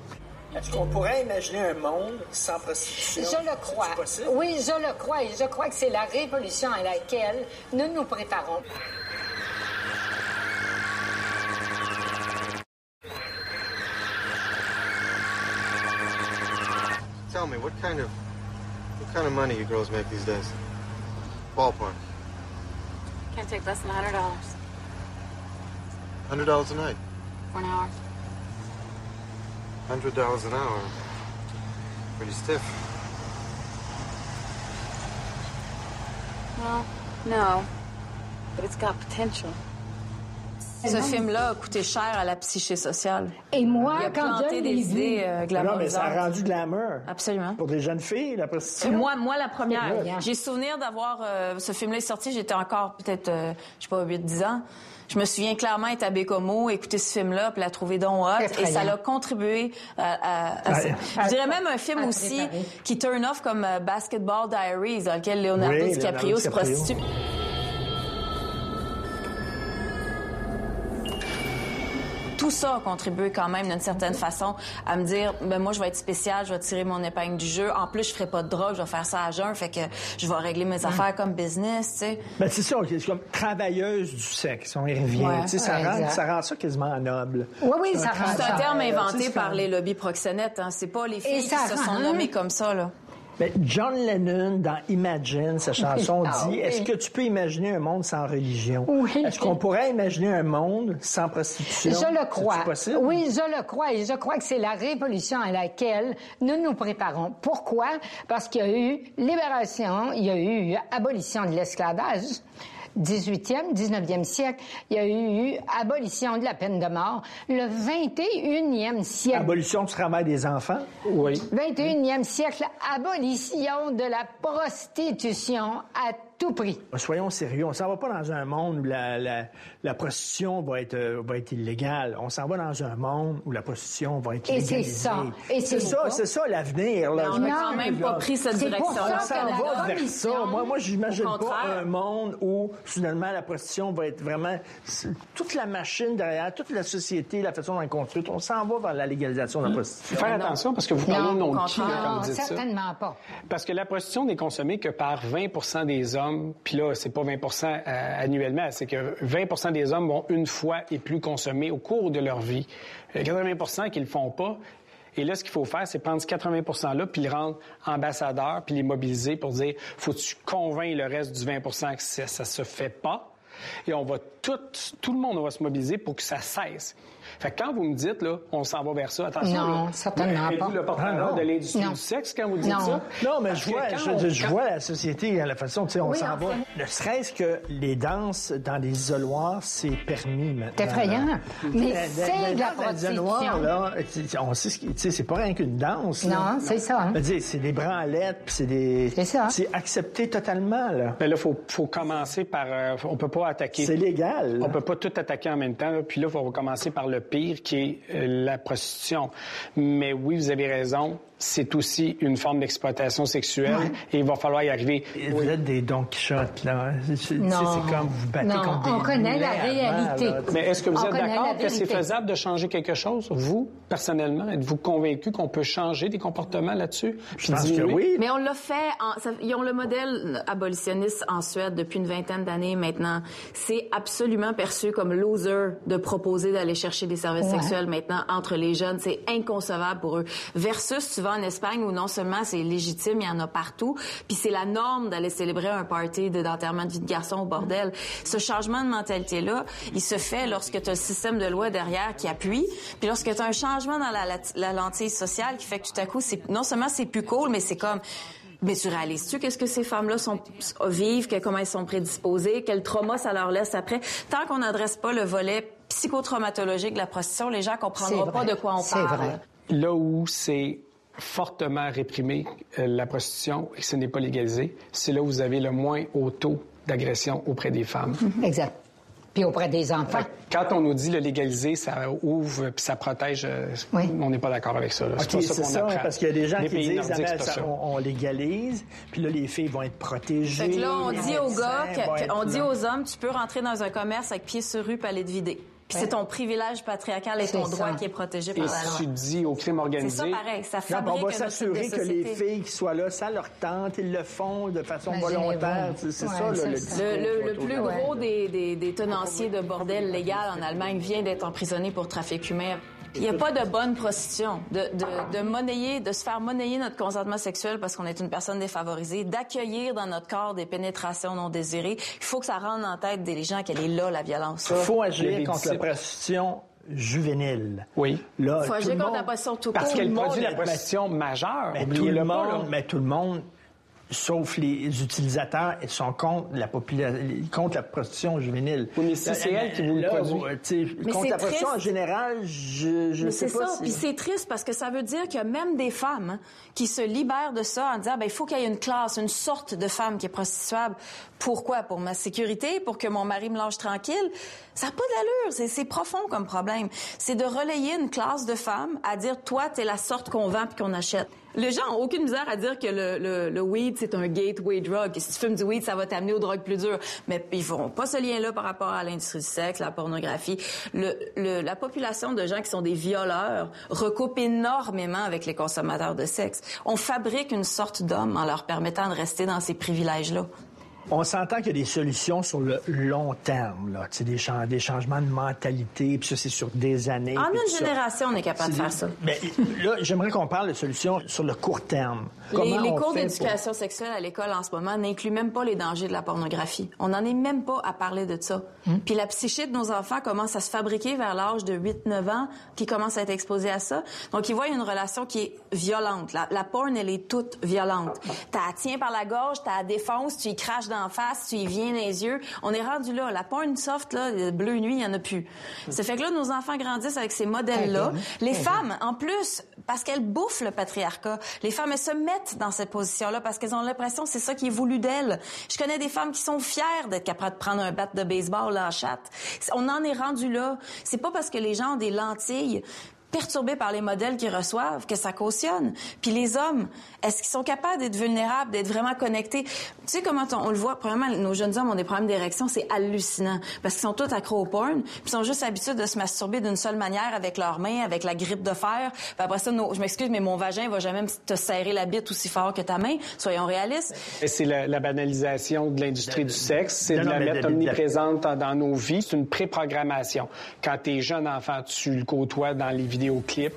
[SPEAKER 1] Est-ce qu'on pourrait imaginer un monde sans prostitution?
[SPEAKER 11] Je le crois. Oui, je le crois. Et je crois que c'est la révolution à laquelle nous nous préparons.
[SPEAKER 16] Tell me, what kind of what kind of money you girls make these days? Ballpark.
[SPEAKER 17] Can't take less than hundred dollars
[SPEAKER 16] Hundred dollars a night.
[SPEAKER 17] for an hour.
[SPEAKER 16] Hundred dollars an hour. Pretty stiff.
[SPEAKER 17] Well, no, but it's got potential.
[SPEAKER 4] Ce film-là a coûté cher à la psyché sociale.
[SPEAKER 11] Et moi,
[SPEAKER 4] Il a
[SPEAKER 11] quand
[SPEAKER 4] planté des idées
[SPEAKER 11] vu-
[SPEAKER 4] euh,
[SPEAKER 1] Non, mais ça a rendu glamour.
[SPEAKER 4] Absolument.
[SPEAKER 1] Pour des jeunes filles, la prostitution.
[SPEAKER 4] Moi, moi, la première. J'ai souvenir d'avoir euh, ce film-là est sorti. J'étais encore peut-être, euh, je sais pas, 8-10 ans. Je me souviens clairement être à Bécomo, écouter ce film-là, puis la trouver donc hot. Et ça l'a contribué à, à- à ça.
[SPEAKER 11] Ouais.
[SPEAKER 4] Je dirais même un film aussi
[SPEAKER 11] préparer.
[SPEAKER 4] qui turn off comme euh, Basketball Diaries, dans lequel Leonardo
[SPEAKER 1] Oui,
[SPEAKER 4] DiCaprio
[SPEAKER 1] Leonardo
[SPEAKER 4] se
[SPEAKER 1] DiCaprio.
[SPEAKER 4] prostitue. Tout ça a contribué quand même d'une certaine façon à me dire ben moi je vais être spécial, je vais tirer mon épingle du jeu. En plus je ferai pas de drogue, je vais faire ça à jeun, fait que je vais régler mes affaires comme business, tu sais.
[SPEAKER 1] Ben, c'est ça, c'est comme travailleuse du sexe, on y revient.
[SPEAKER 4] Ouais.
[SPEAKER 1] Tu sais, ça,
[SPEAKER 4] Ouais,
[SPEAKER 1] rend, ça rend ça quasiment noble.
[SPEAKER 11] Oui, oui, ça rend
[SPEAKER 4] C'est un terme inventé par les lobbies proxénètes, hein. c'est pas les filles qui se sont nommées comme ça là.
[SPEAKER 1] Ben, John Lennon, dans Imagine, sa chanson
[SPEAKER 11] Ah,
[SPEAKER 1] dit. Est-ce que tu peux imaginer un monde sans religion?
[SPEAKER 11] Oui.
[SPEAKER 1] Est-ce qu'on pourrait imaginer un monde sans prostitution?
[SPEAKER 11] Je le crois.
[SPEAKER 1] possible?
[SPEAKER 11] Oui, je le crois et je crois que c'est la révolution à laquelle nous nous préparons. Pourquoi? Parce qu'il y a eu libération, il y a eu abolition de l'esclavage. 18e, 19e siècle, il y a eu abolition de la peine de mort. Le 21e siècle,
[SPEAKER 1] Abolition du travail des enfants?
[SPEAKER 8] Oui.
[SPEAKER 11] 21e siècle, abolition de la prostitution à tout prix.
[SPEAKER 1] Soyons sérieux, on s'en va pas dans un monde où la, la, la prostitution va être, euh, va être illégale. On s'en va dans un monde où la prostitution va être
[SPEAKER 11] Et c'est
[SPEAKER 1] légalisée.
[SPEAKER 11] ça. Et
[SPEAKER 1] c'est ça, c'est ça l'avenir. là.
[SPEAKER 4] On
[SPEAKER 1] Je
[SPEAKER 4] n'a même
[SPEAKER 1] là.
[SPEAKER 4] pas pris cette
[SPEAKER 11] C'est pour
[SPEAKER 4] direction.
[SPEAKER 11] ça
[SPEAKER 1] On s'en
[SPEAKER 11] que la
[SPEAKER 1] va vers ça. Moi, moi, j'imagine pas un monde où, soudainement, la prostitution va être vraiment... Toute la machine derrière, toute la société, la façon dont elle construite, on s'en va vers la légalisation de la prostitution.
[SPEAKER 8] Faire attention parce que vous parlez
[SPEAKER 11] Non,
[SPEAKER 8] au nom de qui là, quand vous
[SPEAKER 11] Non,
[SPEAKER 8] dites ça.
[SPEAKER 11] certainement pas.
[SPEAKER 8] Parce que la prostitution n'est consommée que par 20% des hommes. Puis là, c'est pas 20% euh, annuellement, c'est que 20 des hommes vont une fois et plus consommer au cours de leur vie. Euh, 80 qui le font pas. Et là, ce qu'il faut faire, c'est prendre ce 80 %-là, puis les rendre ambassadeurs, puis les mobiliser pour dire, faut que tu convaincs le reste du 20 que ça, ça se fait pas. Et on va tout, tout le monde va se mobiliser pour que ça cesse. Fait que quand vous me dites, là, on s'en va vers ça, attention.
[SPEAKER 11] Non,
[SPEAKER 8] là,
[SPEAKER 11] certainement pas.
[SPEAKER 8] le porte-parole
[SPEAKER 1] Ah, non.
[SPEAKER 8] de l'industrie du sexe quand vous dites
[SPEAKER 11] Non.
[SPEAKER 8] ça?
[SPEAKER 1] Non, mais je vois, je,
[SPEAKER 8] on-
[SPEAKER 1] je
[SPEAKER 8] quand-
[SPEAKER 1] vois la société à la façon, tu sais, on
[SPEAKER 11] Oui,
[SPEAKER 1] s'en
[SPEAKER 11] en
[SPEAKER 1] va. Ne serait-ce que les danses dans les isoloirs, c'est permis maintenant.
[SPEAKER 11] C'est effrayant.
[SPEAKER 1] là.
[SPEAKER 11] Mais c'est de la
[SPEAKER 1] dans les isoloirs,
[SPEAKER 11] prostitution.
[SPEAKER 1] là, c'est- on sait ce qui- tu sais, c'est pas rien qu'une danse.
[SPEAKER 11] Non, c'est ça, hein.
[SPEAKER 1] C'est des branlettes, puis c'est des.
[SPEAKER 11] C'est ça.
[SPEAKER 1] C'est accepté totalement, là.
[SPEAKER 8] Mais là, il faut, faut commencer par. euh, on peut pas attaquer.
[SPEAKER 1] C'est légal.
[SPEAKER 8] On peut pas tout attaquer en même temps. là. Puis là, il faut commencer par le pire, qui est euh, la prostitution. Mais oui, vous avez raison. C'est aussi une forme d'exploitation sexuelle et il va falloir y arriver.
[SPEAKER 1] Vous êtes des Don Quichotte, là. C'est- c'est-
[SPEAKER 11] Non.
[SPEAKER 1] C'est comme vous battez
[SPEAKER 11] Non,
[SPEAKER 1] contre des
[SPEAKER 11] on connaît la
[SPEAKER 1] avant,
[SPEAKER 11] réalité.
[SPEAKER 1] là.
[SPEAKER 8] Mais est-ce que vous
[SPEAKER 11] On
[SPEAKER 8] êtes d'accord que c'est faisable de changer quelque chose? Vous, personnellement, êtes-vous convaincu qu'on peut changer des comportements là-dessus?
[SPEAKER 1] Je pense que oui.
[SPEAKER 4] Mais on l'a fait. en- ça- ils ont le modèle abolitionniste en Suède depuis une vingtaine d'années maintenant. C'est absolument perçu comme loser de proposer d'aller chercher des services
[SPEAKER 11] Ouais.
[SPEAKER 4] sexuels maintenant entre les jeunes. C'est inconcevable pour eux. Versus, tu vas en Espagne où non seulement c'est légitime, il y en a partout, puis c'est la norme d'aller célébrer un party de- d'enterrement de vie de garçon au bordel. Ce changement de mentalité-là, il se fait lorsque tu as le système de loi derrière qui appuie, puis lorsque tu as un changement dans la, la, la lentille sociale qui fait que tout à coup, c'est non seulement c'est plus cool, mais c'est comme mais tu réalises-tu qu'est-ce que ces femmes-là sont vivent, que, comment elles sont prédisposées, quel trauma ça leur laisse après? Tant qu'on n'adresse pas le volet psychotraumatologique de la prostitution, les gens comprendront
[SPEAKER 11] C'est
[SPEAKER 4] pas de quoi on
[SPEAKER 11] C'est
[SPEAKER 4] parle.
[SPEAKER 11] vrai.
[SPEAKER 8] Là où c'est fortement réprimé, euh, la prostitution, et que ce n'est pas légalisé, c'est là où vous avez le moins haut taux d'agression auprès des femmes.
[SPEAKER 11] Exact. Puis auprès des enfants.
[SPEAKER 8] Quand on nous dit le légaliser, ça ouvre puis ça protège, euh,
[SPEAKER 11] Oui.
[SPEAKER 8] on n'est pas d'accord avec ça. là.
[SPEAKER 1] OK,
[SPEAKER 8] pas
[SPEAKER 1] c'est
[SPEAKER 8] qu'on
[SPEAKER 1] ça,
[SPEAKER 8] apprend.
[SPEAKER 1] parce qu'il y a des gens
[SPEAKER 8] Les
[SPEAKER 1] qui disent,
[SPEAKER 8] nordiques,
[SPEAKER 1] ah, ben, ça, on, on légalise, puis là, les filles vont être protégées.
[SPEAKER 4] Fait que là, on dit aux gars, on dit aux hommes, tu peux rentrer dans un commerce avec pied sur rue, puis aller Puis c'est ton privilège patriarcal et ton
[SPEAKER 11] C'est
[SPEAKER 4] droit qui est protégé
[SPEAKER 8] Et
[SPEAKER 4] par la loi.
[SPEAKER 8] tu dis au crime
[SPEAKER 4] C'est
[SPEAKER 8] organisé,
[SPEAKER 4] ça pareil, ça
[SPEAKER 1] Non,
[SPEAKER 4] fabrique
[SPEAKER 1] on va s'assurer que les filles qui soient là, ça leur tente, ils le font de façon volontaire. C'est c'est
[SPEAKER 11] Ouais,
[SPEAKER 1] ça,
[SPEAKER 11] c'est
[SPEAKER 1] le
[SPEAKER 4] Le, le- le plus gros des, des, des tenanciers de bordel légal en Allemagne vient d'être emprisonné pour trafic humain. Il n'y a pas de bonne prostitution. De, de, de monnayer, de se faire monnayer notre consentement sexuel parce qu'on est une personne défavorisée, d'accueillir dans notre corps des pénétrations non désirées. Il faut que ça rentre en tête des gens qu'elle est là, la violence.
[SPEAKER 1] Il faut agir contre la prostitution juvénile.
[SPEAKER 8] oui.
[SPEAKER 1] Là,
[SPEAKER 4] Il faut
[SPEAKER 1] tout
[SPEAKER 4] agir
[SPEAKER 1] le
[SPEAKER 4] contre
[SPEAKER 1] monde-
[SPEAKER 4] la prostitution tout
[SPEAKER 8] Parce
[SPEAKER 4] court.
[SPEAKER 8] qu'elle
[SPEAKER 1] le monde
[SPEAKER 8] produit la prostitution majeure.
[SPEAKER 1] Mais tout
[SPEAKER 8] Oubliez-le
[SPEAKER 1] le
[SPEAKER 8] pas. là.
[SPEAKER 1] monde, mais tout le monde, sauf les utilisateurs, ils sont contre la contre la prostitution juvénile.
[SPEAKER 8] Oui, mais si c'est elle qui vous le
[SPEAKER 1] Là,
[SPEAKER 8] produit.
[SPEAKER 1] sais,
[SPEAKER 4] Mais
[SPEAKER 1] contre
[SPEAKER 4] c'est
[SPEAKER 1] la prostitution en
[SPEAKER 4] triste.
[SPEAKER 1] général, je, je
[SPEAKER 4] Mais
[SPEAKER 1] sais
[SPEAKER 4] c'est
[SPEAKER 1] pas
[SPEAKER 4] ça.
[SPEAKER 1] si-
[SPEAKER 4] Puis c'est triste parce que ça veut dire qu'il y a même des femmes hein, qui se libèrent de ça en disant, ben il faut qu'il y ait une classe, une sorte de femme qui est prostituable. Pourquoi? Pour ma sécurité, pour que mon mari me lâche tranquille? Ça n'a pas d'allure. C'est, c'est profond comme problème. C'est de relayer une classe de femmes à dire, toi, t'es la sorte qu'on vend puis qu'on achète. Les gens ont aucune misère à dire que le, le, le weed, c'est un gateway drug. Et si tu fumes du weed, ça va t'amener aux drogues plus dures. Mais ils feront pas ce lien-là par rapport à l'industrie du sexe, la pornographie. Le- la population de gens qui sont des violeurs recoupe énormément avec les consommateurs de sexe. On fabrique une sorte d'homme en leur permettant de rester dans ces privilèges-là.
[SPEAKER 1] On s'entend qu'il y a des solutions sur le long terme, là. Tu sais, des, des changements de mentalité, puis ça, c'est sur des années.
[SPEAKER 4] En une
[SPEAKER 1] tout ça.
[SPEAKER 4] génération, on est capable de
[SPEAKER 1] C'est
[SPEAKER 4] faire ça.
[SPEAKER 1] Mais là, j'aimerais qu'on parle de solutions sur le court terme.
[SPEAKER 4] Les,
[SPEAKER 1] Comment
[SPEAKER 4] les
[SPEAKER 1] on
[SPEAKER 4] cours d'éducation sexuelle à l'école en ce moment n'incluent même pas les dangers de la pornographie. On n'en est même pas à parler de ça. Puis la psyché de nos enfants commence à se fabriquer vers l'âge de 8-9 ans, qui commencent à être exposés à ça. Donc, ils voient une relation qui est violente. La, la porn, elle est toute violente. T'as tiens par la gorge, t'as défonce, tu y craches d'en face, tu y viens dans les yeux. On est rendu là. La porn soft, là, le bleu nuit, il y en a plus. Ça fait que là, nos enfants grandissent avec ces modèles-là. Les femmes, en plus, parce qu'elles bouffent le patriarcat, les femmes, elles se mettent dans cette position-là parce qu'elles ont l'impression que c'est ça qui est voulu d'elles. Je connais des femmes qui sont fières d'être capables de prendre un bat de baseball là, en chatte. On en est rendu là. C'est pas parce que les gens ont des lentilles perturbés par les modèles qu'ils reçoivent que ça cautionne. Puis les hommes, est-ce qu'ils sont capables d'être vulnérables, d'être vraiment connectés? Tu sais comment on, on le voit, premièrement, nos jeunes hommes ont des problèmes d'érection, c'est hallucinant. Parce qu'ils sont tous accros au porn, puis ils sont juste habitués de se masturber d'une seule manière avec leurs mains, avec la grippe de fer. Puis après ça, nos- je m'excuse, mais mon vagin va jamais te serrer la bite aussi fort que ta main. Soyons réalistes.
[SPEAKER 8] C'est la, la banalisation de l'industrie du sexe, c'est de
[SPEAKER 1] non,
[SPEAKER 8] la mettre
[SPEAKER 1] de- de-
[SPEAKER 8] omniprésente dans, dans nos vies. C'est une préprogrammation. Quand t'es jeune enfant, tu le côtoies dans les vidéoclips,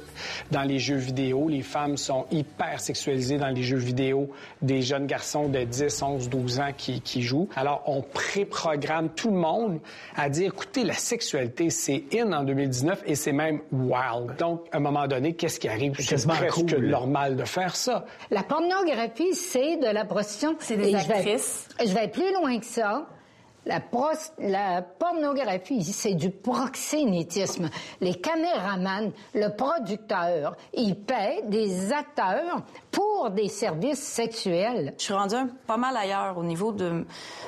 [SPEAKER 8] dans les jeux vidéo. Les femmes sont hyper sexualisées dans les jeux vidéo. Des jeunes garçons de 10, 11, 12 ans qui, qui jouent. Alors, on préprogramme tout le monde à dire, écoutez, la sexualité, c'est in en 2019 et c'est même wild. Donc, à un moment donné, qu'est-ce qui arrive? C'est presque
[SPEAKER 1] cool.
[SPEAKER 8] normal de faire ça.
[SPEAKER 11] La pornographie, c'est de la prostitution.
[SPEAKER 4] C'est des
[SPEAKER 11] Et je vais-
[SPEAKER 4] actrices.
[SPEAKER 11] Je vais, plus loin que ça. La, pros- la pornographie, c'est du proxénétisme. Les caméramans, le producteur, ils paient des acteurs pour des services sexuels.
[SPEAKER 4] Je suis rendue pas mal ailleurs au niveau de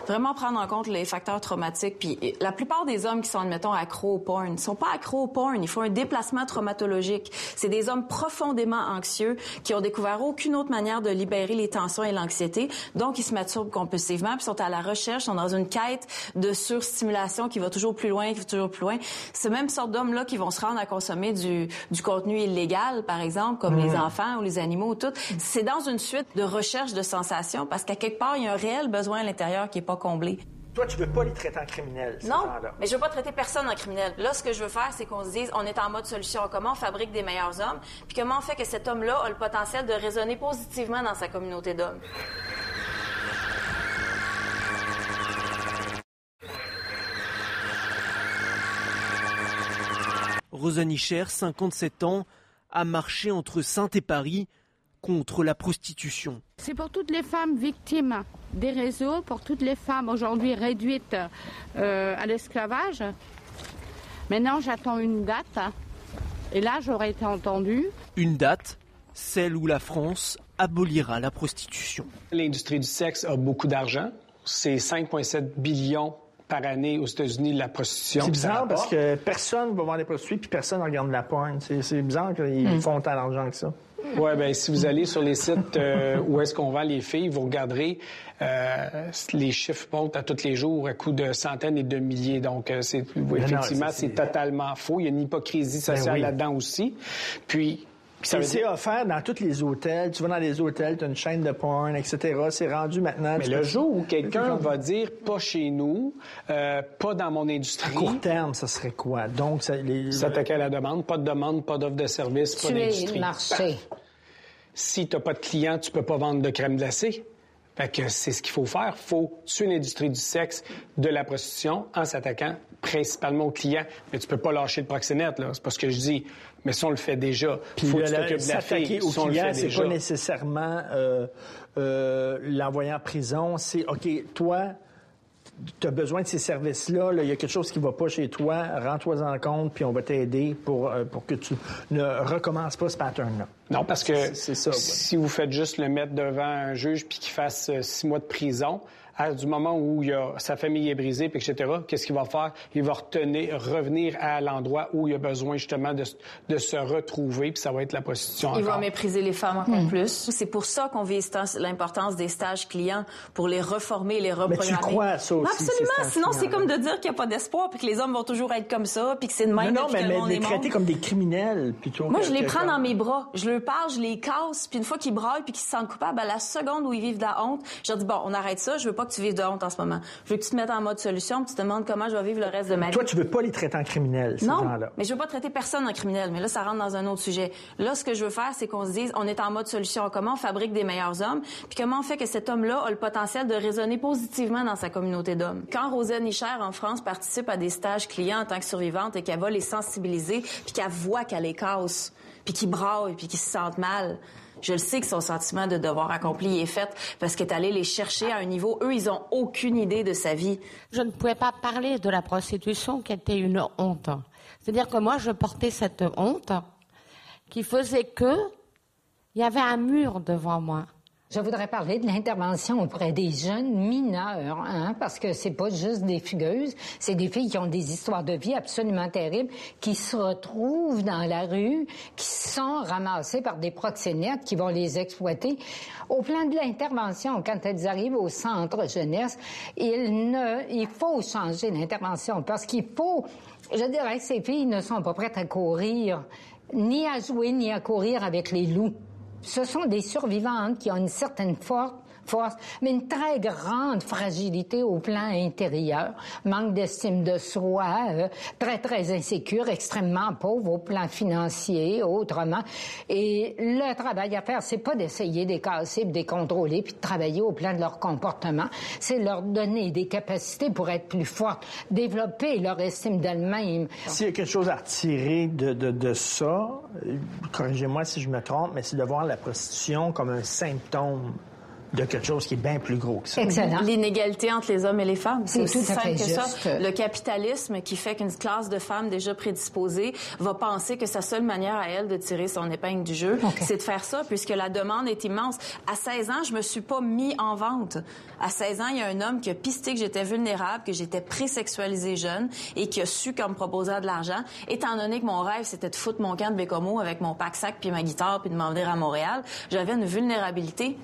[SPEAKER 4] vraiment prendre en compte les facteurs traumatiques. Puis la plupart des hommes qui sont, admettons, accros au porn, ne sont pas accros au porn. Ils font un déplacement traumatologique. C'est des hommes profondément anxieux qui ont découvert aucune autre manière de libérer les tensions et l'anxiété. Donc, ils se masturbent compulsivement puis sont à la recherche, sont dans une quête de surstimulation qui va toujours plus loin, qui va toujours plus loin. C'est même sorte d'hommes-là qui vont se rendre à consommer du, du contenu illégal, par exemple, comme les enfants ou les animaux ou tout. C'est dans une suite de recherche de sensations parce qu'à quelque part, il y a un réel besoin à l'intérieur qui est pas comblé.
[SPEAKER 1] Toi, tu veux pas les traiter en criminels, ces
[SPEAKER 4] Non, mais je veux pas traiter personne en criminel. Là, ce que je veux faire, c'est qu'on se dise, on est en mode solution. Comment on fabrique des meilleurs hommes? Puis comment on fait que cet homme-là a le potentiel de résonner positivement dans sa communauté d'hommes?
[SPEAKER 18] Rosa Nicher, 57 ans, a marché entre Sainte et Paris contre la prostitution.
[SPEAKER 19] C'est pour toutes les femmes victimes des réseaux, pour toutes les femmes aujourd'hui réduites euh, à l'esclavage. Maintenant, j'attends une date. Et là, j'aurais été entendue.
[SPEAKER 18] Une date, celle où la France abolira la prostitution.
[SPEAKER 8] L'industrie du sexe a beaucoup d'argent. C'est 5,7 billions par année aux États-Unis la prostitution.
[SPEAKER 1] C'est bizarre parce que personne va voir des prostituées puis personne ne regarde la porn. C'est c'est bizarre qu'ils
[SPEAKER 8] Hmm.
[SPEAKER 1] font tant d'argent que ça.
[SPEAKER 8] Ouais, ben si vous allez sur les sites euh, où est-ce qu'on vend les filles, vous regarderez euh, les chiffres montent à tous les jours à coût de centaines et de milliers. Donc euh, c'est oui,
[SPEAKER 1] non,
[SPEAKER 8] effectivement
[SPEAKER 1] c'est-
[SPEAKER 8] c'est totalement faux. Il y a une hypocrisie sociale
[SPEAKER 1] oui.
[SPEAKER 8] là-dedans aussi. Puis veut
[SPEAKER 1] c'est
[SPEAKER 8] dire
[SPEAKER 1] offert dans tous les hôtels. Tu vas dans les hôtels, tu as une chaîne de porn, etc. C'est rendu maintenant.
[SPEAKER 8] mais le
[SPEAKER 1] peux-
[SPEAKER 8] jour où quelqu'un va dire pas chez nous, euh, pas dans mon
[SPEAKER 1] À
[SPEAKER 8] industrie,
[SPEAKER 1] court terme, ça serait quoi? Donc, ça, les...
[SPEAKER 8] s'attaquer à la demande, pas de demande, pas d'offre de service, pas d'industrie.
[SPEAKER 11] le marché.
[SPEAKER 8] Si tu n'as pas de clients, tu peux pas vendre de crème glacée. Fait que c'est ce qu'il faut faire. faut tuer l'industrie du sexe, de la prostitution, en s'attaquant principalement aux clients. Mais tu peux pas lâcher le proxénète, là. C'est pas ce que je dis. Mais ça, on le fait déjà.
[SPEAKER 1] Puis
[SPEAKER 8] faut que
[SPEAKER 1] s'attaquer aux clients, c'est pas nécessairement euh, euh, l'envoyer en prison. C'est, OK, toi, tu as besoin de ces services-là. là, Il y a quelque chose qui va pas chez toi. Rends-toi en compte, puis on va t'aider pour, euh, pour que tu ne recommences pas ce pattern-là.
[SPEAKER 8] Non, parce que
[SPEAKER 1] ça, ouais.
[SPEAKER 8] si vous faites juste le mettre devant un juge puis qu'il fasse euh, six mois de prison, à, du moment où il a, sa famille est brisée, puis etc., qu'est-ce qu'il va faire? Il va retenir, revenir à l'endroit où il a besoin justement de, de se retrouver, puis ça va être la prostitution
[SPEAKER 4] Il va mépriser les femmes encore plus. C'est pour ça qu'on vise l'importance des stages clients pour les reformer, les reprogrammer.
[SPEAKER 1] crois à ça aussi,
[SPEAKER 4] Absolument. Sinon, c'est comme de dire qu'il n'y a pas d'espoir puis que les hommes vont toujours être comme ça puis que c'est de même
[SPEAKER 1] non, non, mais,
[SPEAKER 4] que le
[SPEAKER 1] mais
[SPEAKER 4] monde
[SPEAKER 1] les
[SPEAKER 4] est monde.
[SPEAKER 1] traiter comme des criminels plutôt.
[SPEAKER 4] Moi,
[SPEAKER 1] que-
[SPEAKER 4] je les prends dans mes bras. Je leur parle, je les casse, puis une fois qu'ils braillent puis qu'ils se sentent coupables, à la seconde où ils vivent de la honte, je leur dis, bon, on arrête ça, je veux pas que tu vives de honte en ce moment. Je veux que tu te mettes en mode solution, puis tu te demandes comment je vais vivre le reste de ma vie.
[SPEAKER 1] Toi, tu veux pas les traiter en criminels, ces
[SPEAKER 4] Non,
[SPEAKER 1] gens-là.
[SPEAKER 4] mais je veux pas traiter personne en criminel, mais là, ça rentre dans un autre sujet. Là, ce que je veux faire, c'est qu'on se dise, on est en mode solution. Comment on fabrique des meilleurs hommes? Puis comment on fait que cet homme-là a le potentiel de résonner positivement dans sa communauté d'hommes? Quand Rosane Nicher, en France, participe à des stages clients en tant que survivante et qu'elle va les sensibiliser, puis qu'elle voit qu'elle les casse, puis qu'ils braillent, puis qu'ils se sentent mal, je le sais que son sentiment de devoir accompli est fait parce qu'elle est allée les chercher à un niveau, eux, ils ont aucune idée de sa vie.
[SPEAKER 20] Je ne pouvais pas parler de la prostitution qui était une honte. C'est-à-dire que moi, je portais cette honte qui faisait que il y avait un mur devant moi.
[SPEAKER 11] Je voudrais parler de l'intervention auprès des jeunes mineurs, hein, parce que c'est pas juste des fugueuses, c'est des filles qui ont des histoires de vie absolument terribles, qui se retrouvent dans la rue, qui sont ramassées par des proxénètes qui vont les exploiter. Au plan de l'intervention, quand elles arrivent au centre jeunesse, il faut changer l'intervention parce qu'il faut, je dirais que ces filles ne sont pas prêtes à courir, ni à jouer, ni à courir avec les loups. Ce sont des survivantes qui ont une certaine force force, mais une très grande fragilité au plan intérieur, manque d'estime de soi, euh, très, très insécure, extrêmement pauvre au plan financier, autrement. Et le travail à faire, c'est pas d'essayer de casser, de les contrôler, puis de travailler au plan de leur comportement. C'est leur donner des capacités pour être plus fortes, développer leur estime d'elles-mêmes.
[SPEAKER 1] S'il y a quelque chose à retirer de ça, euh, corrigez-moi si je me trompe, mais c'est de voir la prostitution comme un symptôme de quelque chose qui est bien plus gros que ça.
[SPEAKER 4] L'inégalité entre les hommes et les femmes. C'est aussi
[SPEAKER 11] tout à
[SPEAKER 4] simple
[SPEAKER 11] fait
[SPEAKER 4] que ça. Le capitalisme qui fait qu'une classe de femmes déjà prédisposées va penser que sa seule manière à elle de tirer son épingle du jeu, c'est de faire ça, puisque la demande est immense. À 16 ans, je me suis pas mis en vente. À 16 ans, il y a un homme qui a pisté que j'étais vulnérable, que j'étais présexualisée jeune et qui a su comme me proposer de l'argent. Étant donné que mon rêve, c'était de foutre mon camp de Bécomo avec mon pack-sac puis ma guitare puis de m'en venir à Montréal, j'avais une vulnérabilité.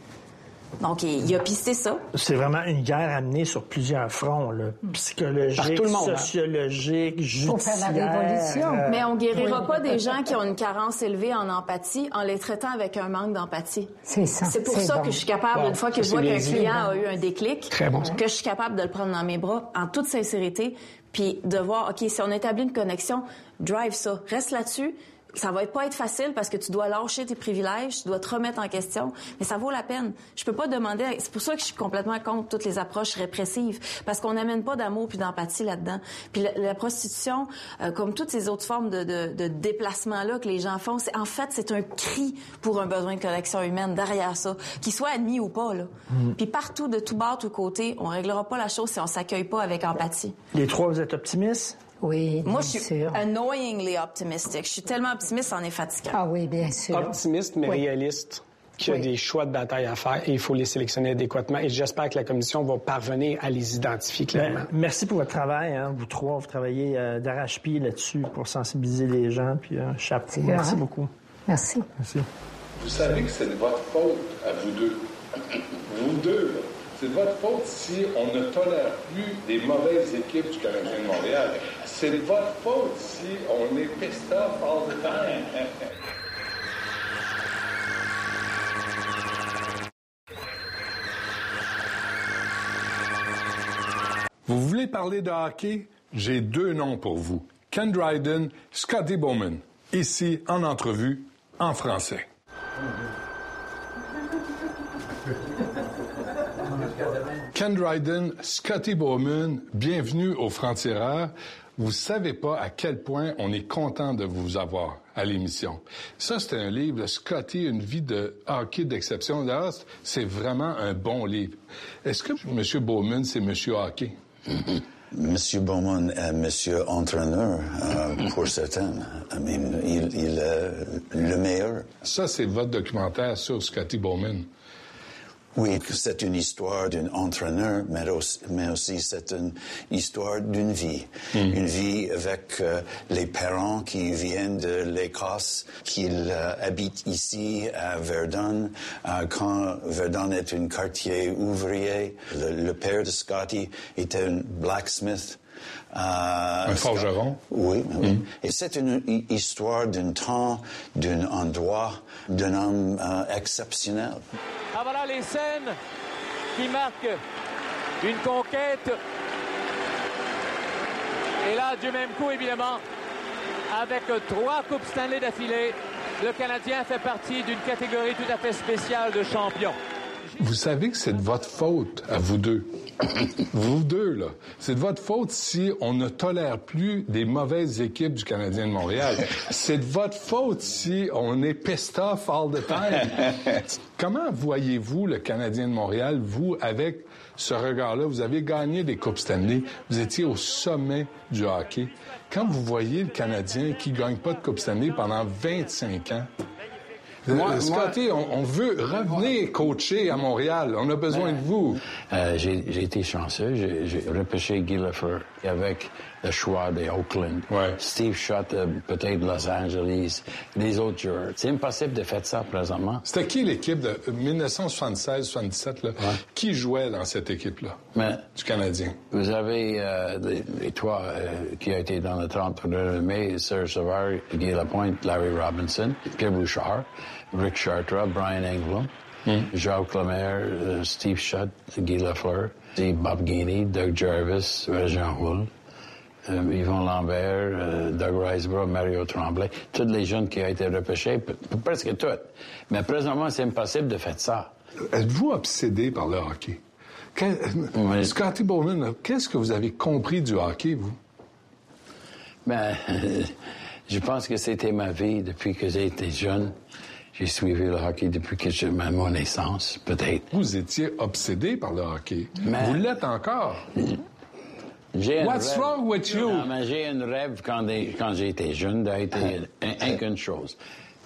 [SPEAKER 4] Donc, il a pisté ça.
[SPEAKER 1] C'est vraiment une guerre amenée sur plusieurs fronts, là. psychologique,
[SPEAKER 8] tout le monde, hein.
[SPEAKER 1] sociologique,
[SPEAKER 11] la révolution.
[SPEAKER 1] euh,
[SPEAKER 4] Mais on guérira
[SPEAKER 11] Oui.
[SPEAKER 4] pas des gens qui ont une carence élevée en empathie en les traitant avec un manque d'empathie.
[SPEAKER 11] C'est ça.
[SPEAKER 4] C'est pour ça
[SPEAKER 11] bon.
[SPEAKER 4] que je suis capable,
[SPEAKER 8] Bon,
[SPEAKER 4] une fois
[SPEAKER 8] ça,
[SPEAKER 4] que je vois qu'un client a eu un déclic,
[SPEAKER 8] Très bon, ça.
[SPEAKER 4] que je suis capable de le prendre dans mes bras en toute sincérité, puis de voir, OK, si on établit une connexion, drive ça, reste là-dessus. Ça va pas être facile parce que tu dois lâcher tes privilèges, tu dois te remettre en question, mais ça vaut la peine. Je peux pas demander. C'est pour ça que je suis complètement contre toutes les approches répressives, parce qu'on n'amène pas d'amour puis d'empathie là-dedans. Puis la, la prostitution, euh, comme toutes ces autres formes de, de, de déplacement là que les gens font, c'est en fait c'est un cri pour un besoin de connexion humaine derrière ça, qu'il soit admis ou pas là.
[SPEAKER 1] Mm.
[SPEAKER 4] Puis partout, de tout bord, tout côté, on réglera pas la chose si on s'accueille pas avec empathie.
[SPEAKER 1] Les trois, vous êtes optimistes?
[SPEAKER 11] Oui,
[SPEAKER 4] Moi,
[SPEAKER 11] bien
[SPEAKER 4] je suis
[SPEAKER 11] sûr.
[SPEAKER 4] annoyingly optimistic. Je suis tellement optimiste, c'en est fatigant.
[SPEAKER 11] Ah oui, bien sûr.
[SPEAKER 8] Optimiste, mais
[SPEAKER 11] Oui.
[SPEAKER 8] réaliste. Qu'il y a
[SPEAKER 11] Oui.
[SPEAKER 8] des choix de bataille à faire et il faut les sélectionner adéquatement. Et j'espère que la commission va parvenir à les identifier clairement.
[SPEAKER 1] Ben, merci pour votre travail, hein, vous trois. Vous travaillez euh, d'arrache-pied là-dessus pour sensibiliser les gens. Puis, euh, chapeau. Merci beaucoup.
[SPEAKER 11] Merci.
[SPEAKER 1] Merci.
[SPEAKER 6] Vous savez que c'est de votre faute à vous deux. Vous deux. C'est de votre faute si on ne tolère plus les mauvaises équipes du Canadien de Montréal. C'est de votre faute si on est pissed off all the time.
[SPEAKER 5] Vous voulez parler de hockey? J'ai deux noms pour vous. Ken Dryden, Scotty Bowman. Ici, en entrevue, en français. Ken Dryden, Scotty Bowman, bienvenue au Franc-Tireur. Vous savez pas à quel point on est content de vous avoir à l'émission. Ça, c'est un livre de Scotty, une vie de hockey d'exception. D'ailleurs, c'est vraiment un bon livre. Est-ce que M. Bowman, c'est M. Hockey?
[SPEAKER 7] Monsieur Bowman est monsieur entraîneur euh, pour certains. I mean, il, il est le meilleur.
[SPEAKER 5] Ça, c'est votre documentaire sur Scotty Bowman.
[SPEAKER 7] Oui, c'est une histoire d'un entraîneur, mais aussi, mais aussi c'est une histoire d'une vie. Une vie avec euh, les parents qui viennent de l'Écosse, qui euh, habitent ici à Verdun, euh, quand Verdun est un quartier ouvrier. Le, le père de Scotty était un blacksmith. Euh,
[SPEAKER 5] Un forgeron.
[SPEAKER 7] Oui, oui. Et c'est une hi- histoire d'un temps, d'un endroit, d'un homme euh, exceptionnel.
[SPEAKER 21] Ah voilà les scènes qui marquent une conquête. Et là, du même coup, évidemment, avec trois Coupes Stanley d'affilée, le Canadien fait partie d'une catégorie tout à fait spéciale de champions.
[SPEAKER 5] Vous savez que c'est de votre faute à vous deux. vous deux, là. C'est de votre faute si on ne tolère plus des mauvaises équipes du Canadien de Montréal. c'est de votre faute si on est pissed off all the time. Comment voyez-vous le Canadien de Montréal, vous, avec ce regard-là? Vous avez gagné des Coupes Stanley. Vous étiez au sommet du hockey. Quand vous voyez le Canadien qui gagne pas de Coupe Stanley pendant 25 ans,
[SPEAKER 22] Moi-
[SPEAKER 5] euh, Scotty, on, on veut revenir coacher à Montréal. On a besoin de vous.
[SPEAKER 22] Euh, j'ai été chanceux. J'ai repêché Guy avec le choix des Oakland. Steve Shutt, euh, peut-être Los Angeles, les autres joueurs. C'est impossible de faire ça présentement.
[SPEAKER 5] C'était qui l'équipe de 1976-77 là, qui jouait dans cette équipe-là?
[SPEAKER 22] Mais
[SPEAKER 5] du Canadien?
[SPEAKER 22] vous avez euh, les, les trois euh, qui ont été dans le 30 mai, Serge Savard, Guy Lapointe, Larry Robinson, Pierre Bouchard. Rick Chartra, Brian Englund, Jacques Lemaire, euh, Steve Shutt, Guy Lafleur, Bob Gainey, Doug Jarvis, Jean Hull, euh, Yvon Lambert, euh, Doug Riseborough, Mario Tremblay, tous les jeunes qui ont été repêchés, presque tous. Mais présentement, c'est impossible de faire ça.
[SPEAKER 5] Êtes-vous obsédé par le hockey? Scotty Bowman, qu'est-ce que vous avez compris du hockey, vous?
[SPEAKER 22] Ben, je pense que c'était ma vie depuis que j'ai été jeune. J'ai suivi le hockey depuis que j'ai ma mon naissance, peut-être.
[SPEAKER 5] Vous étiez obsédé par le hockey.
[SPEAKER 22] Mais-
[SPEAKER 5] Vous l'êtes encore.
[SPEAKER 22] J'ai un
[SPEAKER 5] What's
[SPEAKER 22] rêve-
[SPEAKER 5] wrong with you?
[SPEAKER 22] Non, mais j'ai un rêve quand, des- quand j'ai été jeune d'être un, un qu'une chose.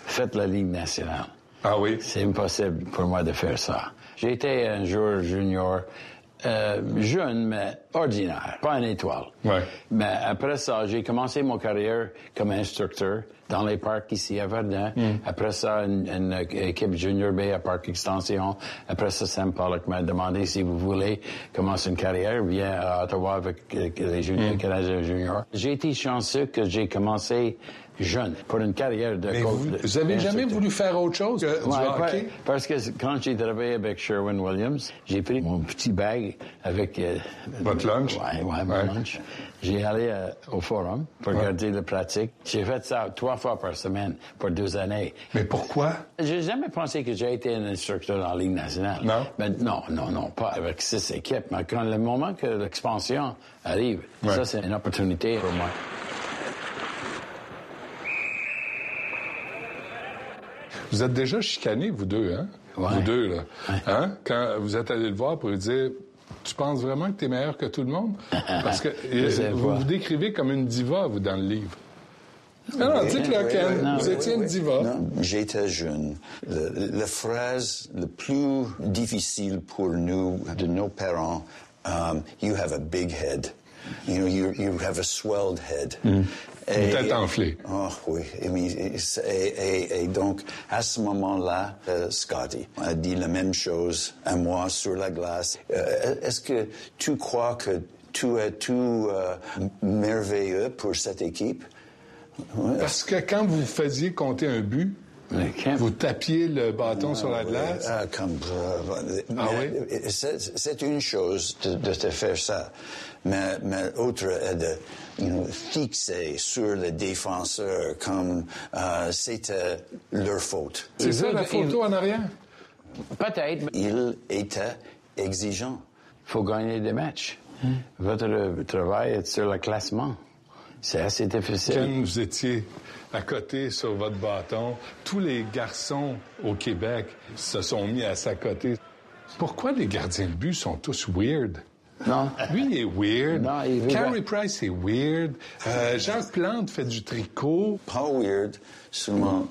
[SPEAKER 22] Faites la Ligue nationale.
[SPEAKER 5] Ah oui?
[SPEAKER 22] C'est impossible pour moi de faire ça. Été un joueur junior, euh, jeune, mais ordinaire, pas une étoile. Mais après ça, j'ai commencé mon carrière comme instructeur dans les parcs ici à Verdun. Après ça, une, une équipe junior B à Parc Extension. Après ça, Sam Pollock m'a demandé si vous voulez commencer une carrière, viens à Ottawa avec euh, les juniors, Canadiens juniors. J'ai été chanceux que j'ai commencé jeune pour une carrière de
[SPEAKER 5] Mais
[SPEAKER 22] coach.
[SPEAKER 5] vous,
[SPEAKER 22] de-
[SPEAKER 5] vous avez jamais voulu faire autre chose que
[SPEAKER 22] Ouais,
[SPEAKER 5] du
[SPEAKER 22] pa-
[SPEAKER 5] hockey?
[SPEAKER 22] Parce que quand j'ai travaillé avec Sherwin Williams, j'ai pris mon petit bag avec... euh,
[SPEAKER 5] Votre lunch?
[SPEAKER 22] Ouais, ouais, mon lunch. J'ai allé euh, au forum pour regarder la pratique. J'ai fait ça trois fois par semaine pour deux années.
[SPEAKER 5] Mais pourquoi?
[SPEAKER 22] J'ai jamais pensé que j'ai été un instructeur en Ligue nationale.
[SPEAKER 5] Non?
[SPEAKER 22] Mais non, non, non, pas avec six équipes. Mais quand le moment que l'expansion arrive,
[SPEAKER 5] Ouais.
[SPEAKER 22] ça, c'est une opportunité pour moi.
[SPEAKER 5] Vous êtes déjà chicanés, vous deux, hein?
[SPEAKER 22] Ouais.
[SPEAKER 5] Vous deux, là. Hein? Quand vous êtes allé le voir pour lui dire Tu penses vraiment que tu es meilleur que tout le monde? Parce que
[SPEAKER 22] Je sais
[SPEAKER 5] euh, vous vous décrivez comme une diva, vous, dans le livre. Non, non, dites-le, Ken. vous étiez une diva.
[SPEAKER 7] Non, j'étais jeune. Le- la phrase la plus difficile pour nous, de nos parents, um, you have a big head. You know, you, you have a swelled head.
[SPEAKER 5] Une tête enflée.
[SPEAKER 7] Oh oui. Et, oui, et, et- et donc, à ce moment-là, euh, Scotty a dit la même chose à moi sur la glace. Euh, Est-ce que tu crois que tu es tout euh, merveilleux pour cette équipe?
[SPEAKER 5] Parce que quand vous faisiez compter un but, vous tapiez le bâton sur la glace?
[SPEAKER 7] Ah, comme,
[SPEAKER 5] Ah
[SPEAKER 7] mais c'est, c'est une chose de, de te faire ça, mais, mais autre est de you know, fixer sur le défenseur comme euh, c'était leur faute.
[SPEAKER 5] C'est ça la photo en arrière?
[SPEAKER 22] Peut-être.
[SPEAKER 7] Il était exigeant.
[SPEAKER 22] faut gagner des matchs. Votre travail est sur le classement. C'est assez difficile.
[SPEAKER 5] Quand vous étiez à côté sur votre bâton, tous les garçons au Québec se sont mis à s'accoter. Pourquoi les gardiens de but sont tous weird?
[SPEAKER 22] Non.
[SPEAKER 5] Lui, il est weird.
[SPEAKER 22] Non, il veut
[SPEAKER 5] Carey Price est weird. Euh, Jacques Plante fait du tricot.
[SPEAKER 7] Pas weird, seulement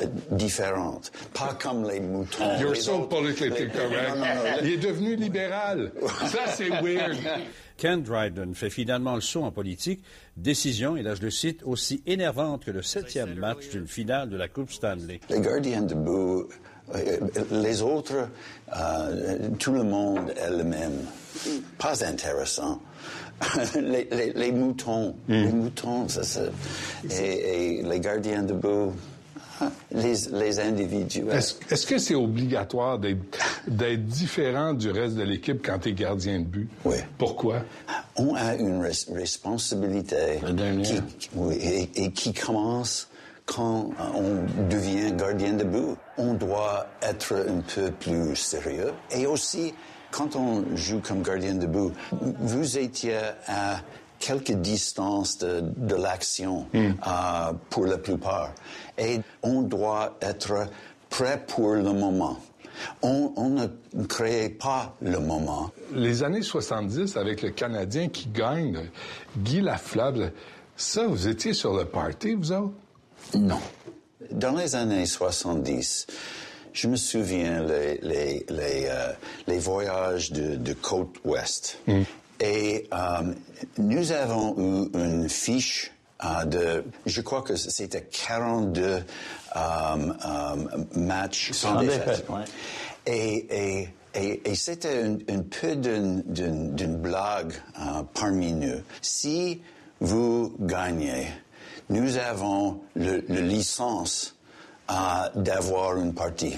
[SPEAKER 7] euh, différente. Pas comme les moutons.
[SPEAKER 5] You're
[SPEAKER 7] Les
[SPEAKER 5] so
[SPEAKER 7] autres-
[SPEAKER 5] politically
[SPEAKER 7] les-
[SPEAKER 5] correct.
[SPEAKER 7] Non, non, non,
[SPEAKER 5] Il est devenu libéral. Ça, c'est weird.
[SPEAKER 23] Ken Dryden fait finalement le saut en politique. Décision, et là je le cite, aussi énervante que le septième match d'une finale de la Coupe Stanley.
[SPEAKER 7] Les gardiens de but, euh, les autres, euh, tout le monde est le même. Pas intéressant. les, les- les moutons, les moutons, ça, ça- et, et les gardiens de but, ah, les, les individus.
[SPEAKER 5] Est-ce que c'est obligatoire d'être différent du reste de l'équipe quand tu es gardien de but?
[SPEAKER 7] Oui.
[SPEAKER 5] Pourquoi?
[SPEAKER 7] On a une res- responsabilité qui, oui, et, et qui commence quand on devient gardien de but. On doit être un peu plus sérieux. Et aussi, quand on joue comme gardien de but, vous étiez à quelques distances de, de l'action euh, pour la plupart. Et on doit être prêt pour le moment. On, on ne crée pas le moment.
[SPEAKER 5] Les années 70, avec le Canadien qui gagne, Guy Lafleur, ça, vous étiez sur le party, vous autres?
[SPEAKER 7] Non. Dans les années 70, je me souviens les, les, les, euh, les voyages de, de côte ouest. Et euh, nous avons eu une fiche euh, de, je crois que c'était 42 euh, matchs sans,
[SPEAKER 22] Sans
[SPEAKER 7] défaite.
[SPEAKER 22] ouais.
[SPEAKER 7] Et, et, et, et c'était un, un peu d'une, blague parmi nous. Si vous gagnez, nous avons le, le licence d'avoir une partie.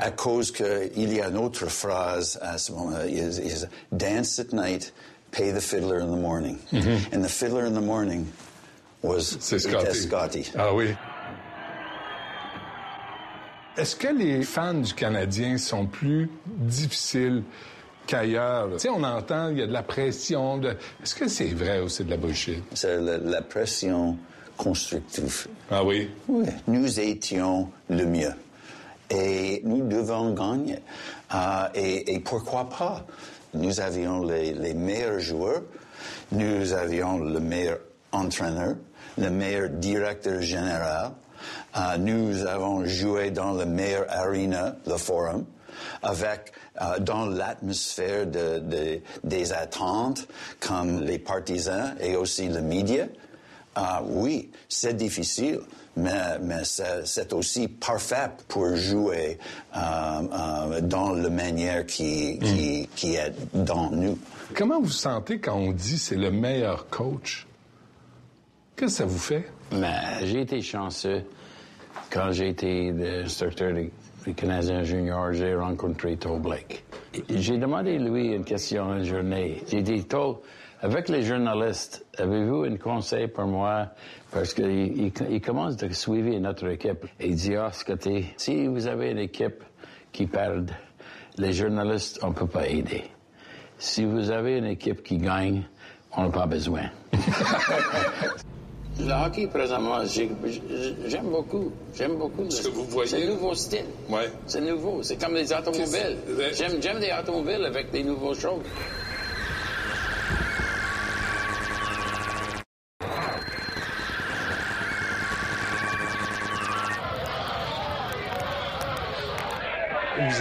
[SPEAKER 7] À cause qu'il y a une autre phrase à ce moment-là, is, is dance at night, pay the fiddler in the morning. And the fiddler in the morning was
[SPEAKER 5] Scotty.
[SPEAKER 7] Scotty.
[SPEAKER 5] Ah oui. Est-ce que les fans du Canadien sont plus difficiles qu'ailleurs? Tu sais, on entend, il y a de la pression. De... Est-ce que c'est vrai ou c'est de la bullshit?
[SPEAKER 7] C'est la, la pression constructive.
[SPEAKER 5] Ah oui?
[SPEAKER 7] Oui. Nous étions le mieux. Et nous devons gagner. Euh, et, et pourquoi pas? Nous avions les, les meilleurs joueurs, nous avions le meilleur entraîneur, le meilleur directeur général. Euh, nous avons joué dans le meilleur arena, le Forum, avec euh, dans l'atmosphère de, de- des attentes comme les partisans et aussi le média. Ah oui, c'est difficile, mais, mais c'est aussi parfait pour jouer euh, euh, dans la manière qui, qui, qui est dans nous.
[SPEAKER 5] Comment vous sentez quand on dit c'est le meilleur coach? Qu'est-ce que ça vous fait?
[SPEAKER 22] Mais j'ai été chanceux. Quand j'ai été instructeur des, des Canadiens juniors, j'ai rencontré Toe Blake. J'ai demandé lui une question une journée. J'ai dit, Toe, avec les journalistes, avez-vous un conseil pour moi? Parce qu'il il, il commence de suivre notre équipe. Et il dit, ah, Scotty, si vous avez une équipe qui perd, les journalistes, on ne peut pas aider. Si vous avez une équipe qui gagne, on n'a pas besoin. Le hockey, présentement, j'ai- j'ai- j'aime beaucoup. J'aime beaucoup.
[SPEAKER 5] Ce que vous voyez-
[SPEAKER 22] C'est un nouveau style.
[SPEAKER 5] Ouais.
[SPEAKER 22] C'est nouveau. C'est comme les automobiles. J'aime, j'aime des automobiles avec des nouveaux choses.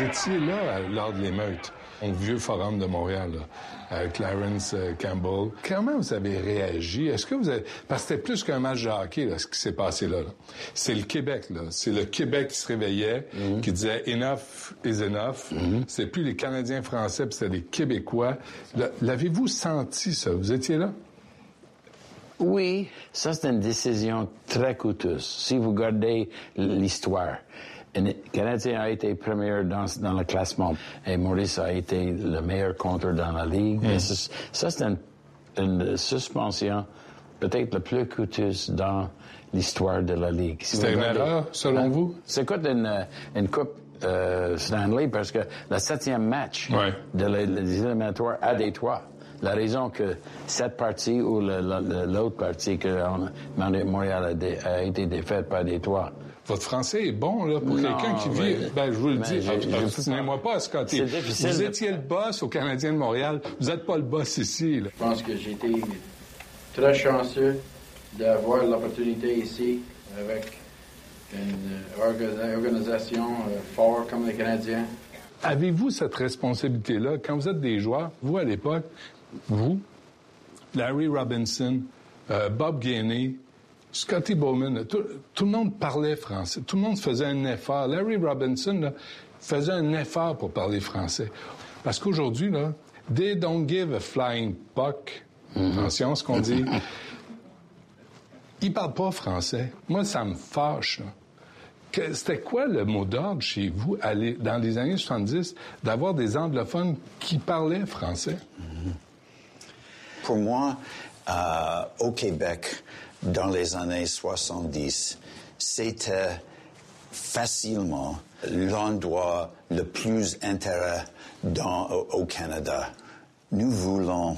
[SPEAKER 5] Vous étiez là lors de l'émeute, au vieux forum de Montréal, là, avec Clarence euh, Campbell. Comment vous avez réagi? Est-ce que vous avez... Parce que c'était plus qu'un match de hockey, là, ce qui s'est passé là. là. C'est le Québec, là. C'est le Québec qui se réveillait, qui disait « enough is enough C'est plus les Canadiens français, puis c'était les Québécois. L'avez-vous senti, ça? Vous étiez là?
[SPEAKER 22] Oui, ça c'est une décision très coûteuse. Si vous regardez l'histoire, Canadien a été premier dans, dans le classement et Maurice a été le meilleur contre dans la ligue. C'est- ça c'est une, une suspension peut-être la plus coûteuse dans l'histoire de la ligue. Si vous
[SPEAKER 5] une erreur, selon
[SPEAKER 22] Hein?
[SPEAKER 5] vous?
[SPEAKER 22] C'est quoi une, euh, une coupe euh, Stanley? Parce que le septième match de la- les éliminatoires à Détroit. La raison que cette partie ou l'autre partie que on- Montréal a, dé- a été défaite par Détroit.
[SPEAKER 5] Votre français est bon, là, pour quelqu'un qui vit.
[SPEAKER 22] mais-
[SPEAKER 5] Ben, je vous le
[SPEAKER 22] mais
[SPEAKER 5] dis. Obstinez-moi pas.
[SPEAKER 22] C'est difficile
[SPEAKER 5] Vous
[SPEAKER 22] de-
[SPEAKER 5] étiez le boss au Canadien de Montréal. Vous n'êtes pas le boss ici, là.
[SPEAKER 24] Je pense que j'ai été très chanceux d'avoir l'opportunité ici avec une orga- organisation euh, forte comme les Canadiens.
[SPEAKER 5] Avez-vous cette responsabilité-là? Quand vous êtes des joueurs? Vous, à l'époque, vous, Larry Robinson, euh, Bob Gainey, Scotty Bowman, tout, tout le monde parlait français. Tout le monde faisait un effort. Larry Robinson là, faisait un effort pour parler français. Parce qu'aujourd'hui, là, they don't give a flying puck. Attention, ce qu'on dit. Ils parlent pas français. Moi, ça me fâche. C'était quoi le mot d'ordre chez vous dans les années 70 d'avoir des anglophones qui parlaient français?
[SPEAKER 7] Pour moi, euh, au Québec, dans les années 70, c'était facilement l'endroit le plus intérêt dans, au, au Canada. Nous voulons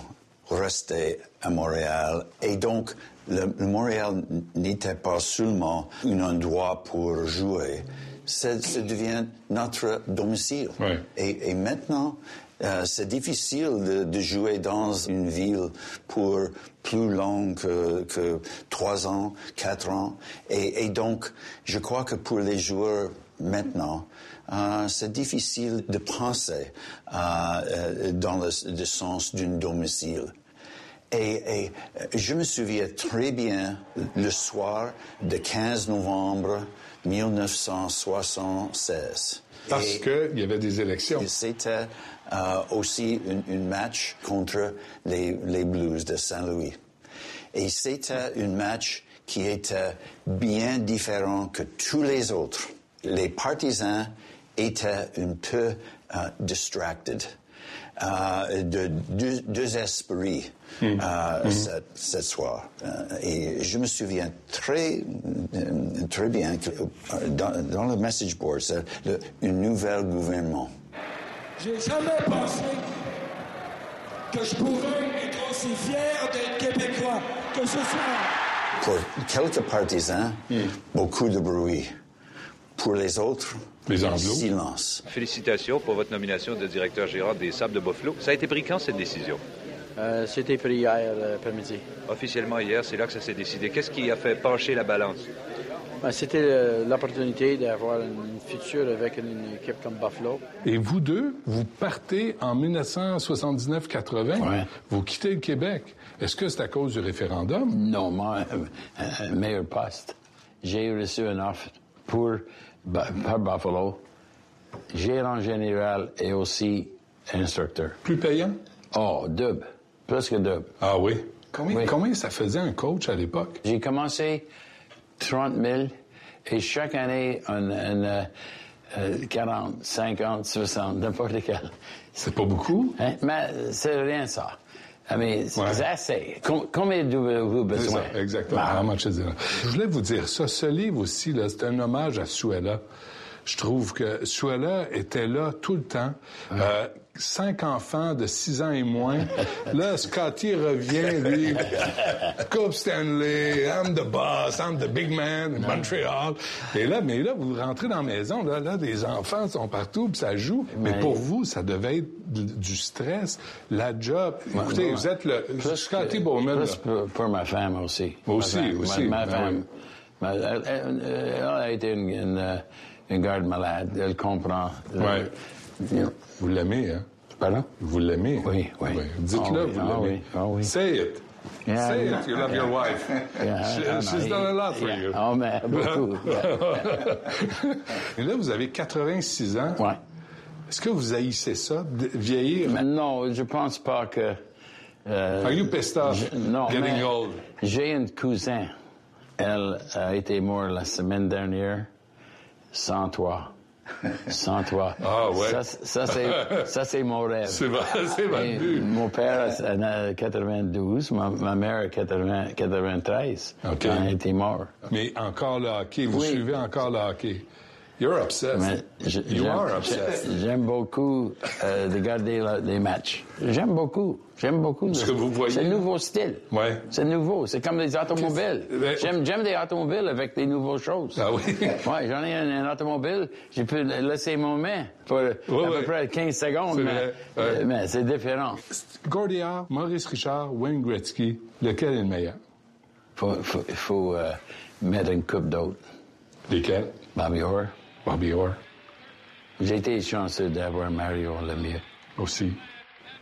[SPEAKER 7] rester à Montréal et donc le, le Montréal n'était pas seulement un endroit pour jouer, ça, devient notre domicile. Et, et maintenant, euh, c'est difficile de, de jouer dans une ville pour plus long que, que trois ans, quatre ans. Et, et donc, je crois que pour les joueurs maintenant, euh, c'est difficile de penser euh, euh, dans le, le sens d'un domicile. Et, et, euh, je me souviens très bien le soir de 15 novembre 1976.
[SPEAKER 5] Parce qu'il y avait des élections.
[SPEAKER 7] c'était euh, aussi un, un match contre les, les Blues de Saint-Louis. Et c'était un match qui était bien différent que tous les autres. les partisans étaient un peu euh, distracted. Euh, de deux, deux esprits
[SPEAKER 5] Hmm.
[SPEAKER 7] euh, cette, cette soir. Euh, et je me souviens très, très bien que dans, dans le message board, c'est le, un nouvel gouvernement.
[SPEAKER 25] J'ai jamais pensé que je pourrais être aussi fier d'être québécois que ce soir.
[SPEAKER 7] Pour quelques partisans, beaucoup de bruit. Pour les autres, silence.
[SPEAKER 26] Félicitations pour votre nomination de directeur gérant des Sables de Buffalo. Ça a été pris quand cette décision?
[SPEAKER 27] Euh, C'était pris hier euh, après-midi.
[SPEAKER 26] Officiellement hier, c'est là que ça s'est décidé. Qu'est-ce qui a fait pencher la balance?
[SPEAKER 27] Ben, C'était euh, l'opportunité d'avoir une future avec une équipe comme Buffalo.
[SPEAKER 5] Et vous deux, vous partez en 1979-80. Vous quittez le Québec. Est-ce que c'est à cause du référendum?
[SPEAKER 22] Non, moi, euh, meilleur poste. J'ai reçu une offre pour par Buffalo, gérant général et aussi instructeur.
[SPEAKER 5] Plus payant?
[SPEAKER 22] Oh, double. Plus que double.
[SPEAKER 5] Ah oui? Combien, combien ça faisait un coach à l'époque?
[SPEAKER 22] J'ai commencé 30 000 et chaque année, on, on, euh, euh, 40, 50, 60, n'importe quel.
[SPEAKER 5] C'est pas beaucoup?
[SPEAKER 22] Hein? Mais c'est rien ça. I mean, c'est assez. Com- combien avez-vous besoin?
[SPEAKER 5] ça, exactement. It? Je voulais vous dire ça. Ce livre aussi, c'est un hommage à Suella. Je trouve que Suella était là tout le temps. Euh, cinq enfants de six ans et moins. Là, Scotty revient, lui. Coupe Stanley, I'm the boss, I'm the big man in Montreal. Et là, mais là, vous rentrez dans la maison, là, là, les enfants sont partout, puis ça joue. Mais
[SPEAKER 22] Ouais.
[SPEAKER 5] pour vous, ça devait être du stress, la job. Écoutez,
[SPEAKER 22] Ouais,
[SPEAKER 5] vous êtes le Scotty
[SPEAKER 22] que-
[SPEAKER 5] Bowman.
[SPEAKER 22] Plus pour, pour ma femme aussi.
[SPEAKER 5] Aussi,
[SPEAKER 22] Ma femme,
[SPEAKER 5] aussi,
[SPEAKER 22] Ma, ma
[SPEAKER 5] ben
[SPEAKER 22] femme, ma- elle, elle- elle a été une, une, une garde malade. Elle comprend.
[SPEAKER 5] Ouais. Vous l'aimez, hein?
[SPEAKER 22] Pardon?
[SPEAKER 5] Vous l'aimez?
[SPEAKER 22] Oui, oui.
[SPEAKER 5] Dites-le,
[SPEAKER 22] Ah oui,
[SPEAKER 5] vous
[SPEAKER 22] ah
[SPEAKER 5] l'aimez.
[SPEAKER 22] ah oui.
[SPEAKER 5] Say it.
[SPEAKER 22] Yeah,
[SPEAKER 5] Say it, you love your wife.
[SPEAKER 22] Yeah,
[SPEAKER 5] She- she's done a lot for you.
[SPEAKER 22] Oh, mais beaucoup.
[SPEAKER 5] Et là, vous avez 86 ans.
[SPEAKER 22] Ouais.
[SPEAKER 5] Est-ce que vous haïssez ça, de vieillir?
[SPEAKER 22] Mais non, je pense pas que. euh,
[SPEAKER 5] Are you pissed off?
[SPEAKER 22] je- non,
[SPEAKER 5] getting old?
[SPEAKER 22] J'ai une cousin. Elle a été morte la semaine dernière, sans toi. Sans toi.
[SPEAKER 5] Ah, ouais.
[SPEAKER 22] Ça, ça, c'est, ça, c'est mon rêve.
[SPEAKER 5] C'est votre- but.
[SPEAKER 22] Mon père en a 92, ma, ma mère a 80, 93.
[SPEAKER 5] OK.
[SPEAKER 22] Quand elle était morte.
[SPEAKER 5] Mais encore le hockey, vous
[SPEAKER 22] Oui.
[SPEAKER 5] suivez encore le hockey? You're obsessed.
[SPEAKER 22] Mais je-
[SPEAKER 5] you
[SPEAKER 22] j'aime-
[SPEAKER 5] are obsessed.
[SPEAKER 22] j'ai- J'aime beaucoup euh, de regarder la- les matchs. J'aime beaucoup. J'aime beaucoup.
[SPEAKER 5] Ce que vous voyez.
[SPEAKER 22] C'est un nouveau style.
[SPEAKER 5] Ouais.
[SPEAKER 22] C'est nouveau. C'est comme les automobiles. J'aime, j'aime des automobiles avec des nouvelles choses.
[SPEAKER 5] Ah oui?
[SPEAKER 22] Ouais, j'en ai un, un automobile. J'ai pu laisser mon main pour à peu
[SPEAKER 5] ouais.
[SPEAKER 22] près 15 secondes, mais,
[SPEAKER 5] ouais.
[SPEAKER 22] euh, mais c'est différent.
[SPEAKER 5] Gordillard, Maurice Richard, Wayne Gretzky, lequel est le meilleur?
[SPEAKER 22] Faut, faut euh, mettre une coupe d'autres.
[SPEAKER 5] Lesquels?
[SPEAKER 22] Bobby Orr.
[SPEAKER 5] Bobby Orr.
[SPEAKER 22] J'ai été chanceux d'avoir Mario Lemieux.
[SPEAKER 5] Aussi.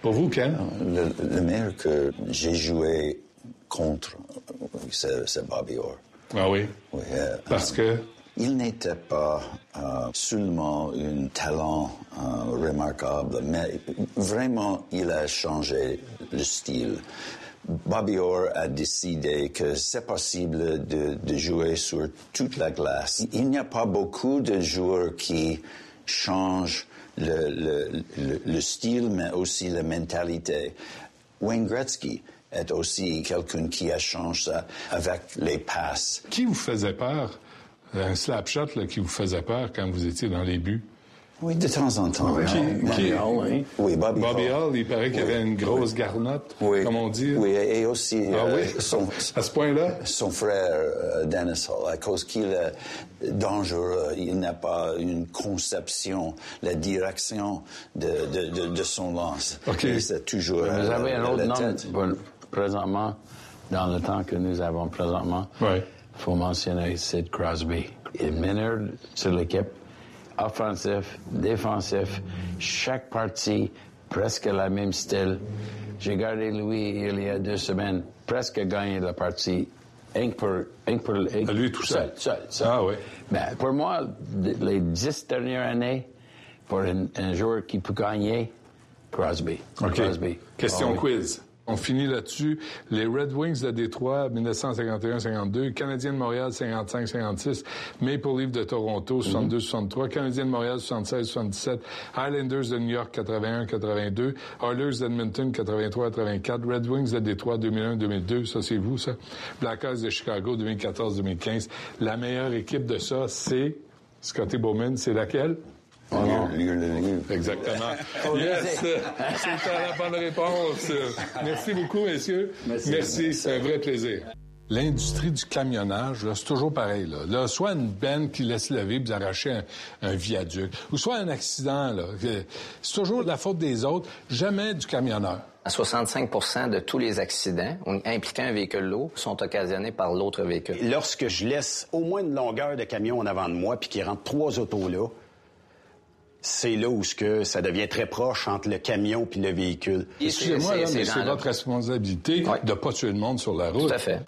[SPEAKER 5] Pour vous, Ken?
[SPEAKER 7] Le, le meilleur que j'ai joué contre, c'est c'est Bobby Orr.
[SPEAKER 5] Ah oui?
[SPEAKER 7] Oui, euh,
[SPEAKER 5] Parce que?
[SPEAKER 7] Il n'était pas euh, seulement un talent euh, remarquable, mais vraiment, il a changé le style. Bobby Orr a décidé que c'est possible de, de jouer sur toute la glace. Il n'y a pas beaucoup de joueurs qui changent le, le, le, le style, mais aussi la mentalité. Wayne Gretzky est aussi quelqu'un qui a changé ça avec les passes.
[SPEAKER 5] Qui vous faisait peur? Un slap shot là, qui vous faisait peur quand vous étiez dans les buts?
[SPEAKER 7] Oui, de temps en temps.
[SPEAKER 5] Qui, qui-
[SPEAKER 7] oui. Oui, Bobby,
[SPEAKER 5] Bobby
[SPEAKER 7] Hall.
[SPEAKER 5] Hall, il paraît qu'il
[SPEAKER 7] Oui.
[SPEAKER 5] avait une grosse garnotte,
[SPEAKER 7] Oui.
[SPEAKER 5] comme on dit.
[SPEAKER 7] Oui, et aussi
[SPEAKER 5] Ah
[SPEAKER 7] euh,
[SPEAKER 5] oui?
[SPEAKER 7] son,
[SPEAKER 5] À ce point-là?
[SPEAKER 7] son frère euh, Dennis Hall, à cause qu'il est dangereux, il n'a pas une conception, la direction de, de, de, de son lance.
[SPEAKER 5] OK.
[SPEAKER 7] Et C'est toujours
[SPEAKER 22] Vous
[SPEAKER 7] euh,
[SPEAKER 22] avez un autre nom présentement, dans le temps que nous avons présentement. Il faut mentionner Sid Crosby. Est meneur sur l'équipe, offensif, défensif, chaque partie, presque la même style. J'ai gardé lui il y a deux semaines, presque gagné la partie. Que pour, pour
[SPEAKER 5] Lui tout seul.
[SPEAKER 22] Seul, seul.
[SPEAKER 5] Ah oui.
[SPEAKER 22] Ben, pour moi, les dix dernières années, pour un, un joueur qui peut gagner, Crosby.
[SPEAKER 5] OK.
[SPEAKER 22] Crosby.
[SPEAKER 5] Question
[SPEAKER 22] Ah oui.
[SPEAKER 5] quiz. On finit là-dessus. Les Red Wings de Détroit, 1951-52, Canadiens de Montréal, 55-56, Maple Leafs de Toronto, 62-63, Canadiens de Montréal, 76-77, Highlanders de New York, 81-82, Oilers d'Edmonton, 83-84, Red Wings de Détroit, 2001-2002, ça c'est vous, ça. Blackhawks de Chicago, 2014-2015. La meilleure équipe de ça, c'est Scotty Bowman, c'est laquelle? Exactement. yes! C'est la bonne réponse. Merci beaucoup, messieurs. Merci, c'est un vrai plaisir. L'industrie du camionnage, là, c'est toujours pareil. Là. Là, soit une benne qui laisse lever et arracher un, un, viaduc, ou soit un accident. Là. C'est toujours de la faute des autres, jamais du camionneur.
[SPEAKER 28] À 65% de tous les accidents impliquant un véhicule lourd sont occasionnés par l'autre véhicule.
[SPEAKER 29] Lorsque je laisse au moins une longueur de camion en avant de moi puis qu'il rentre trois autos là, c'est là où ce que ça devient très proche entre le camion puis le véhicule.
[SPEAKER 5] Excusez-moi, mais c'est votre responsabilité de ne pas tuer le monde sur la route.
[SPEAKER 28] Tout à fait.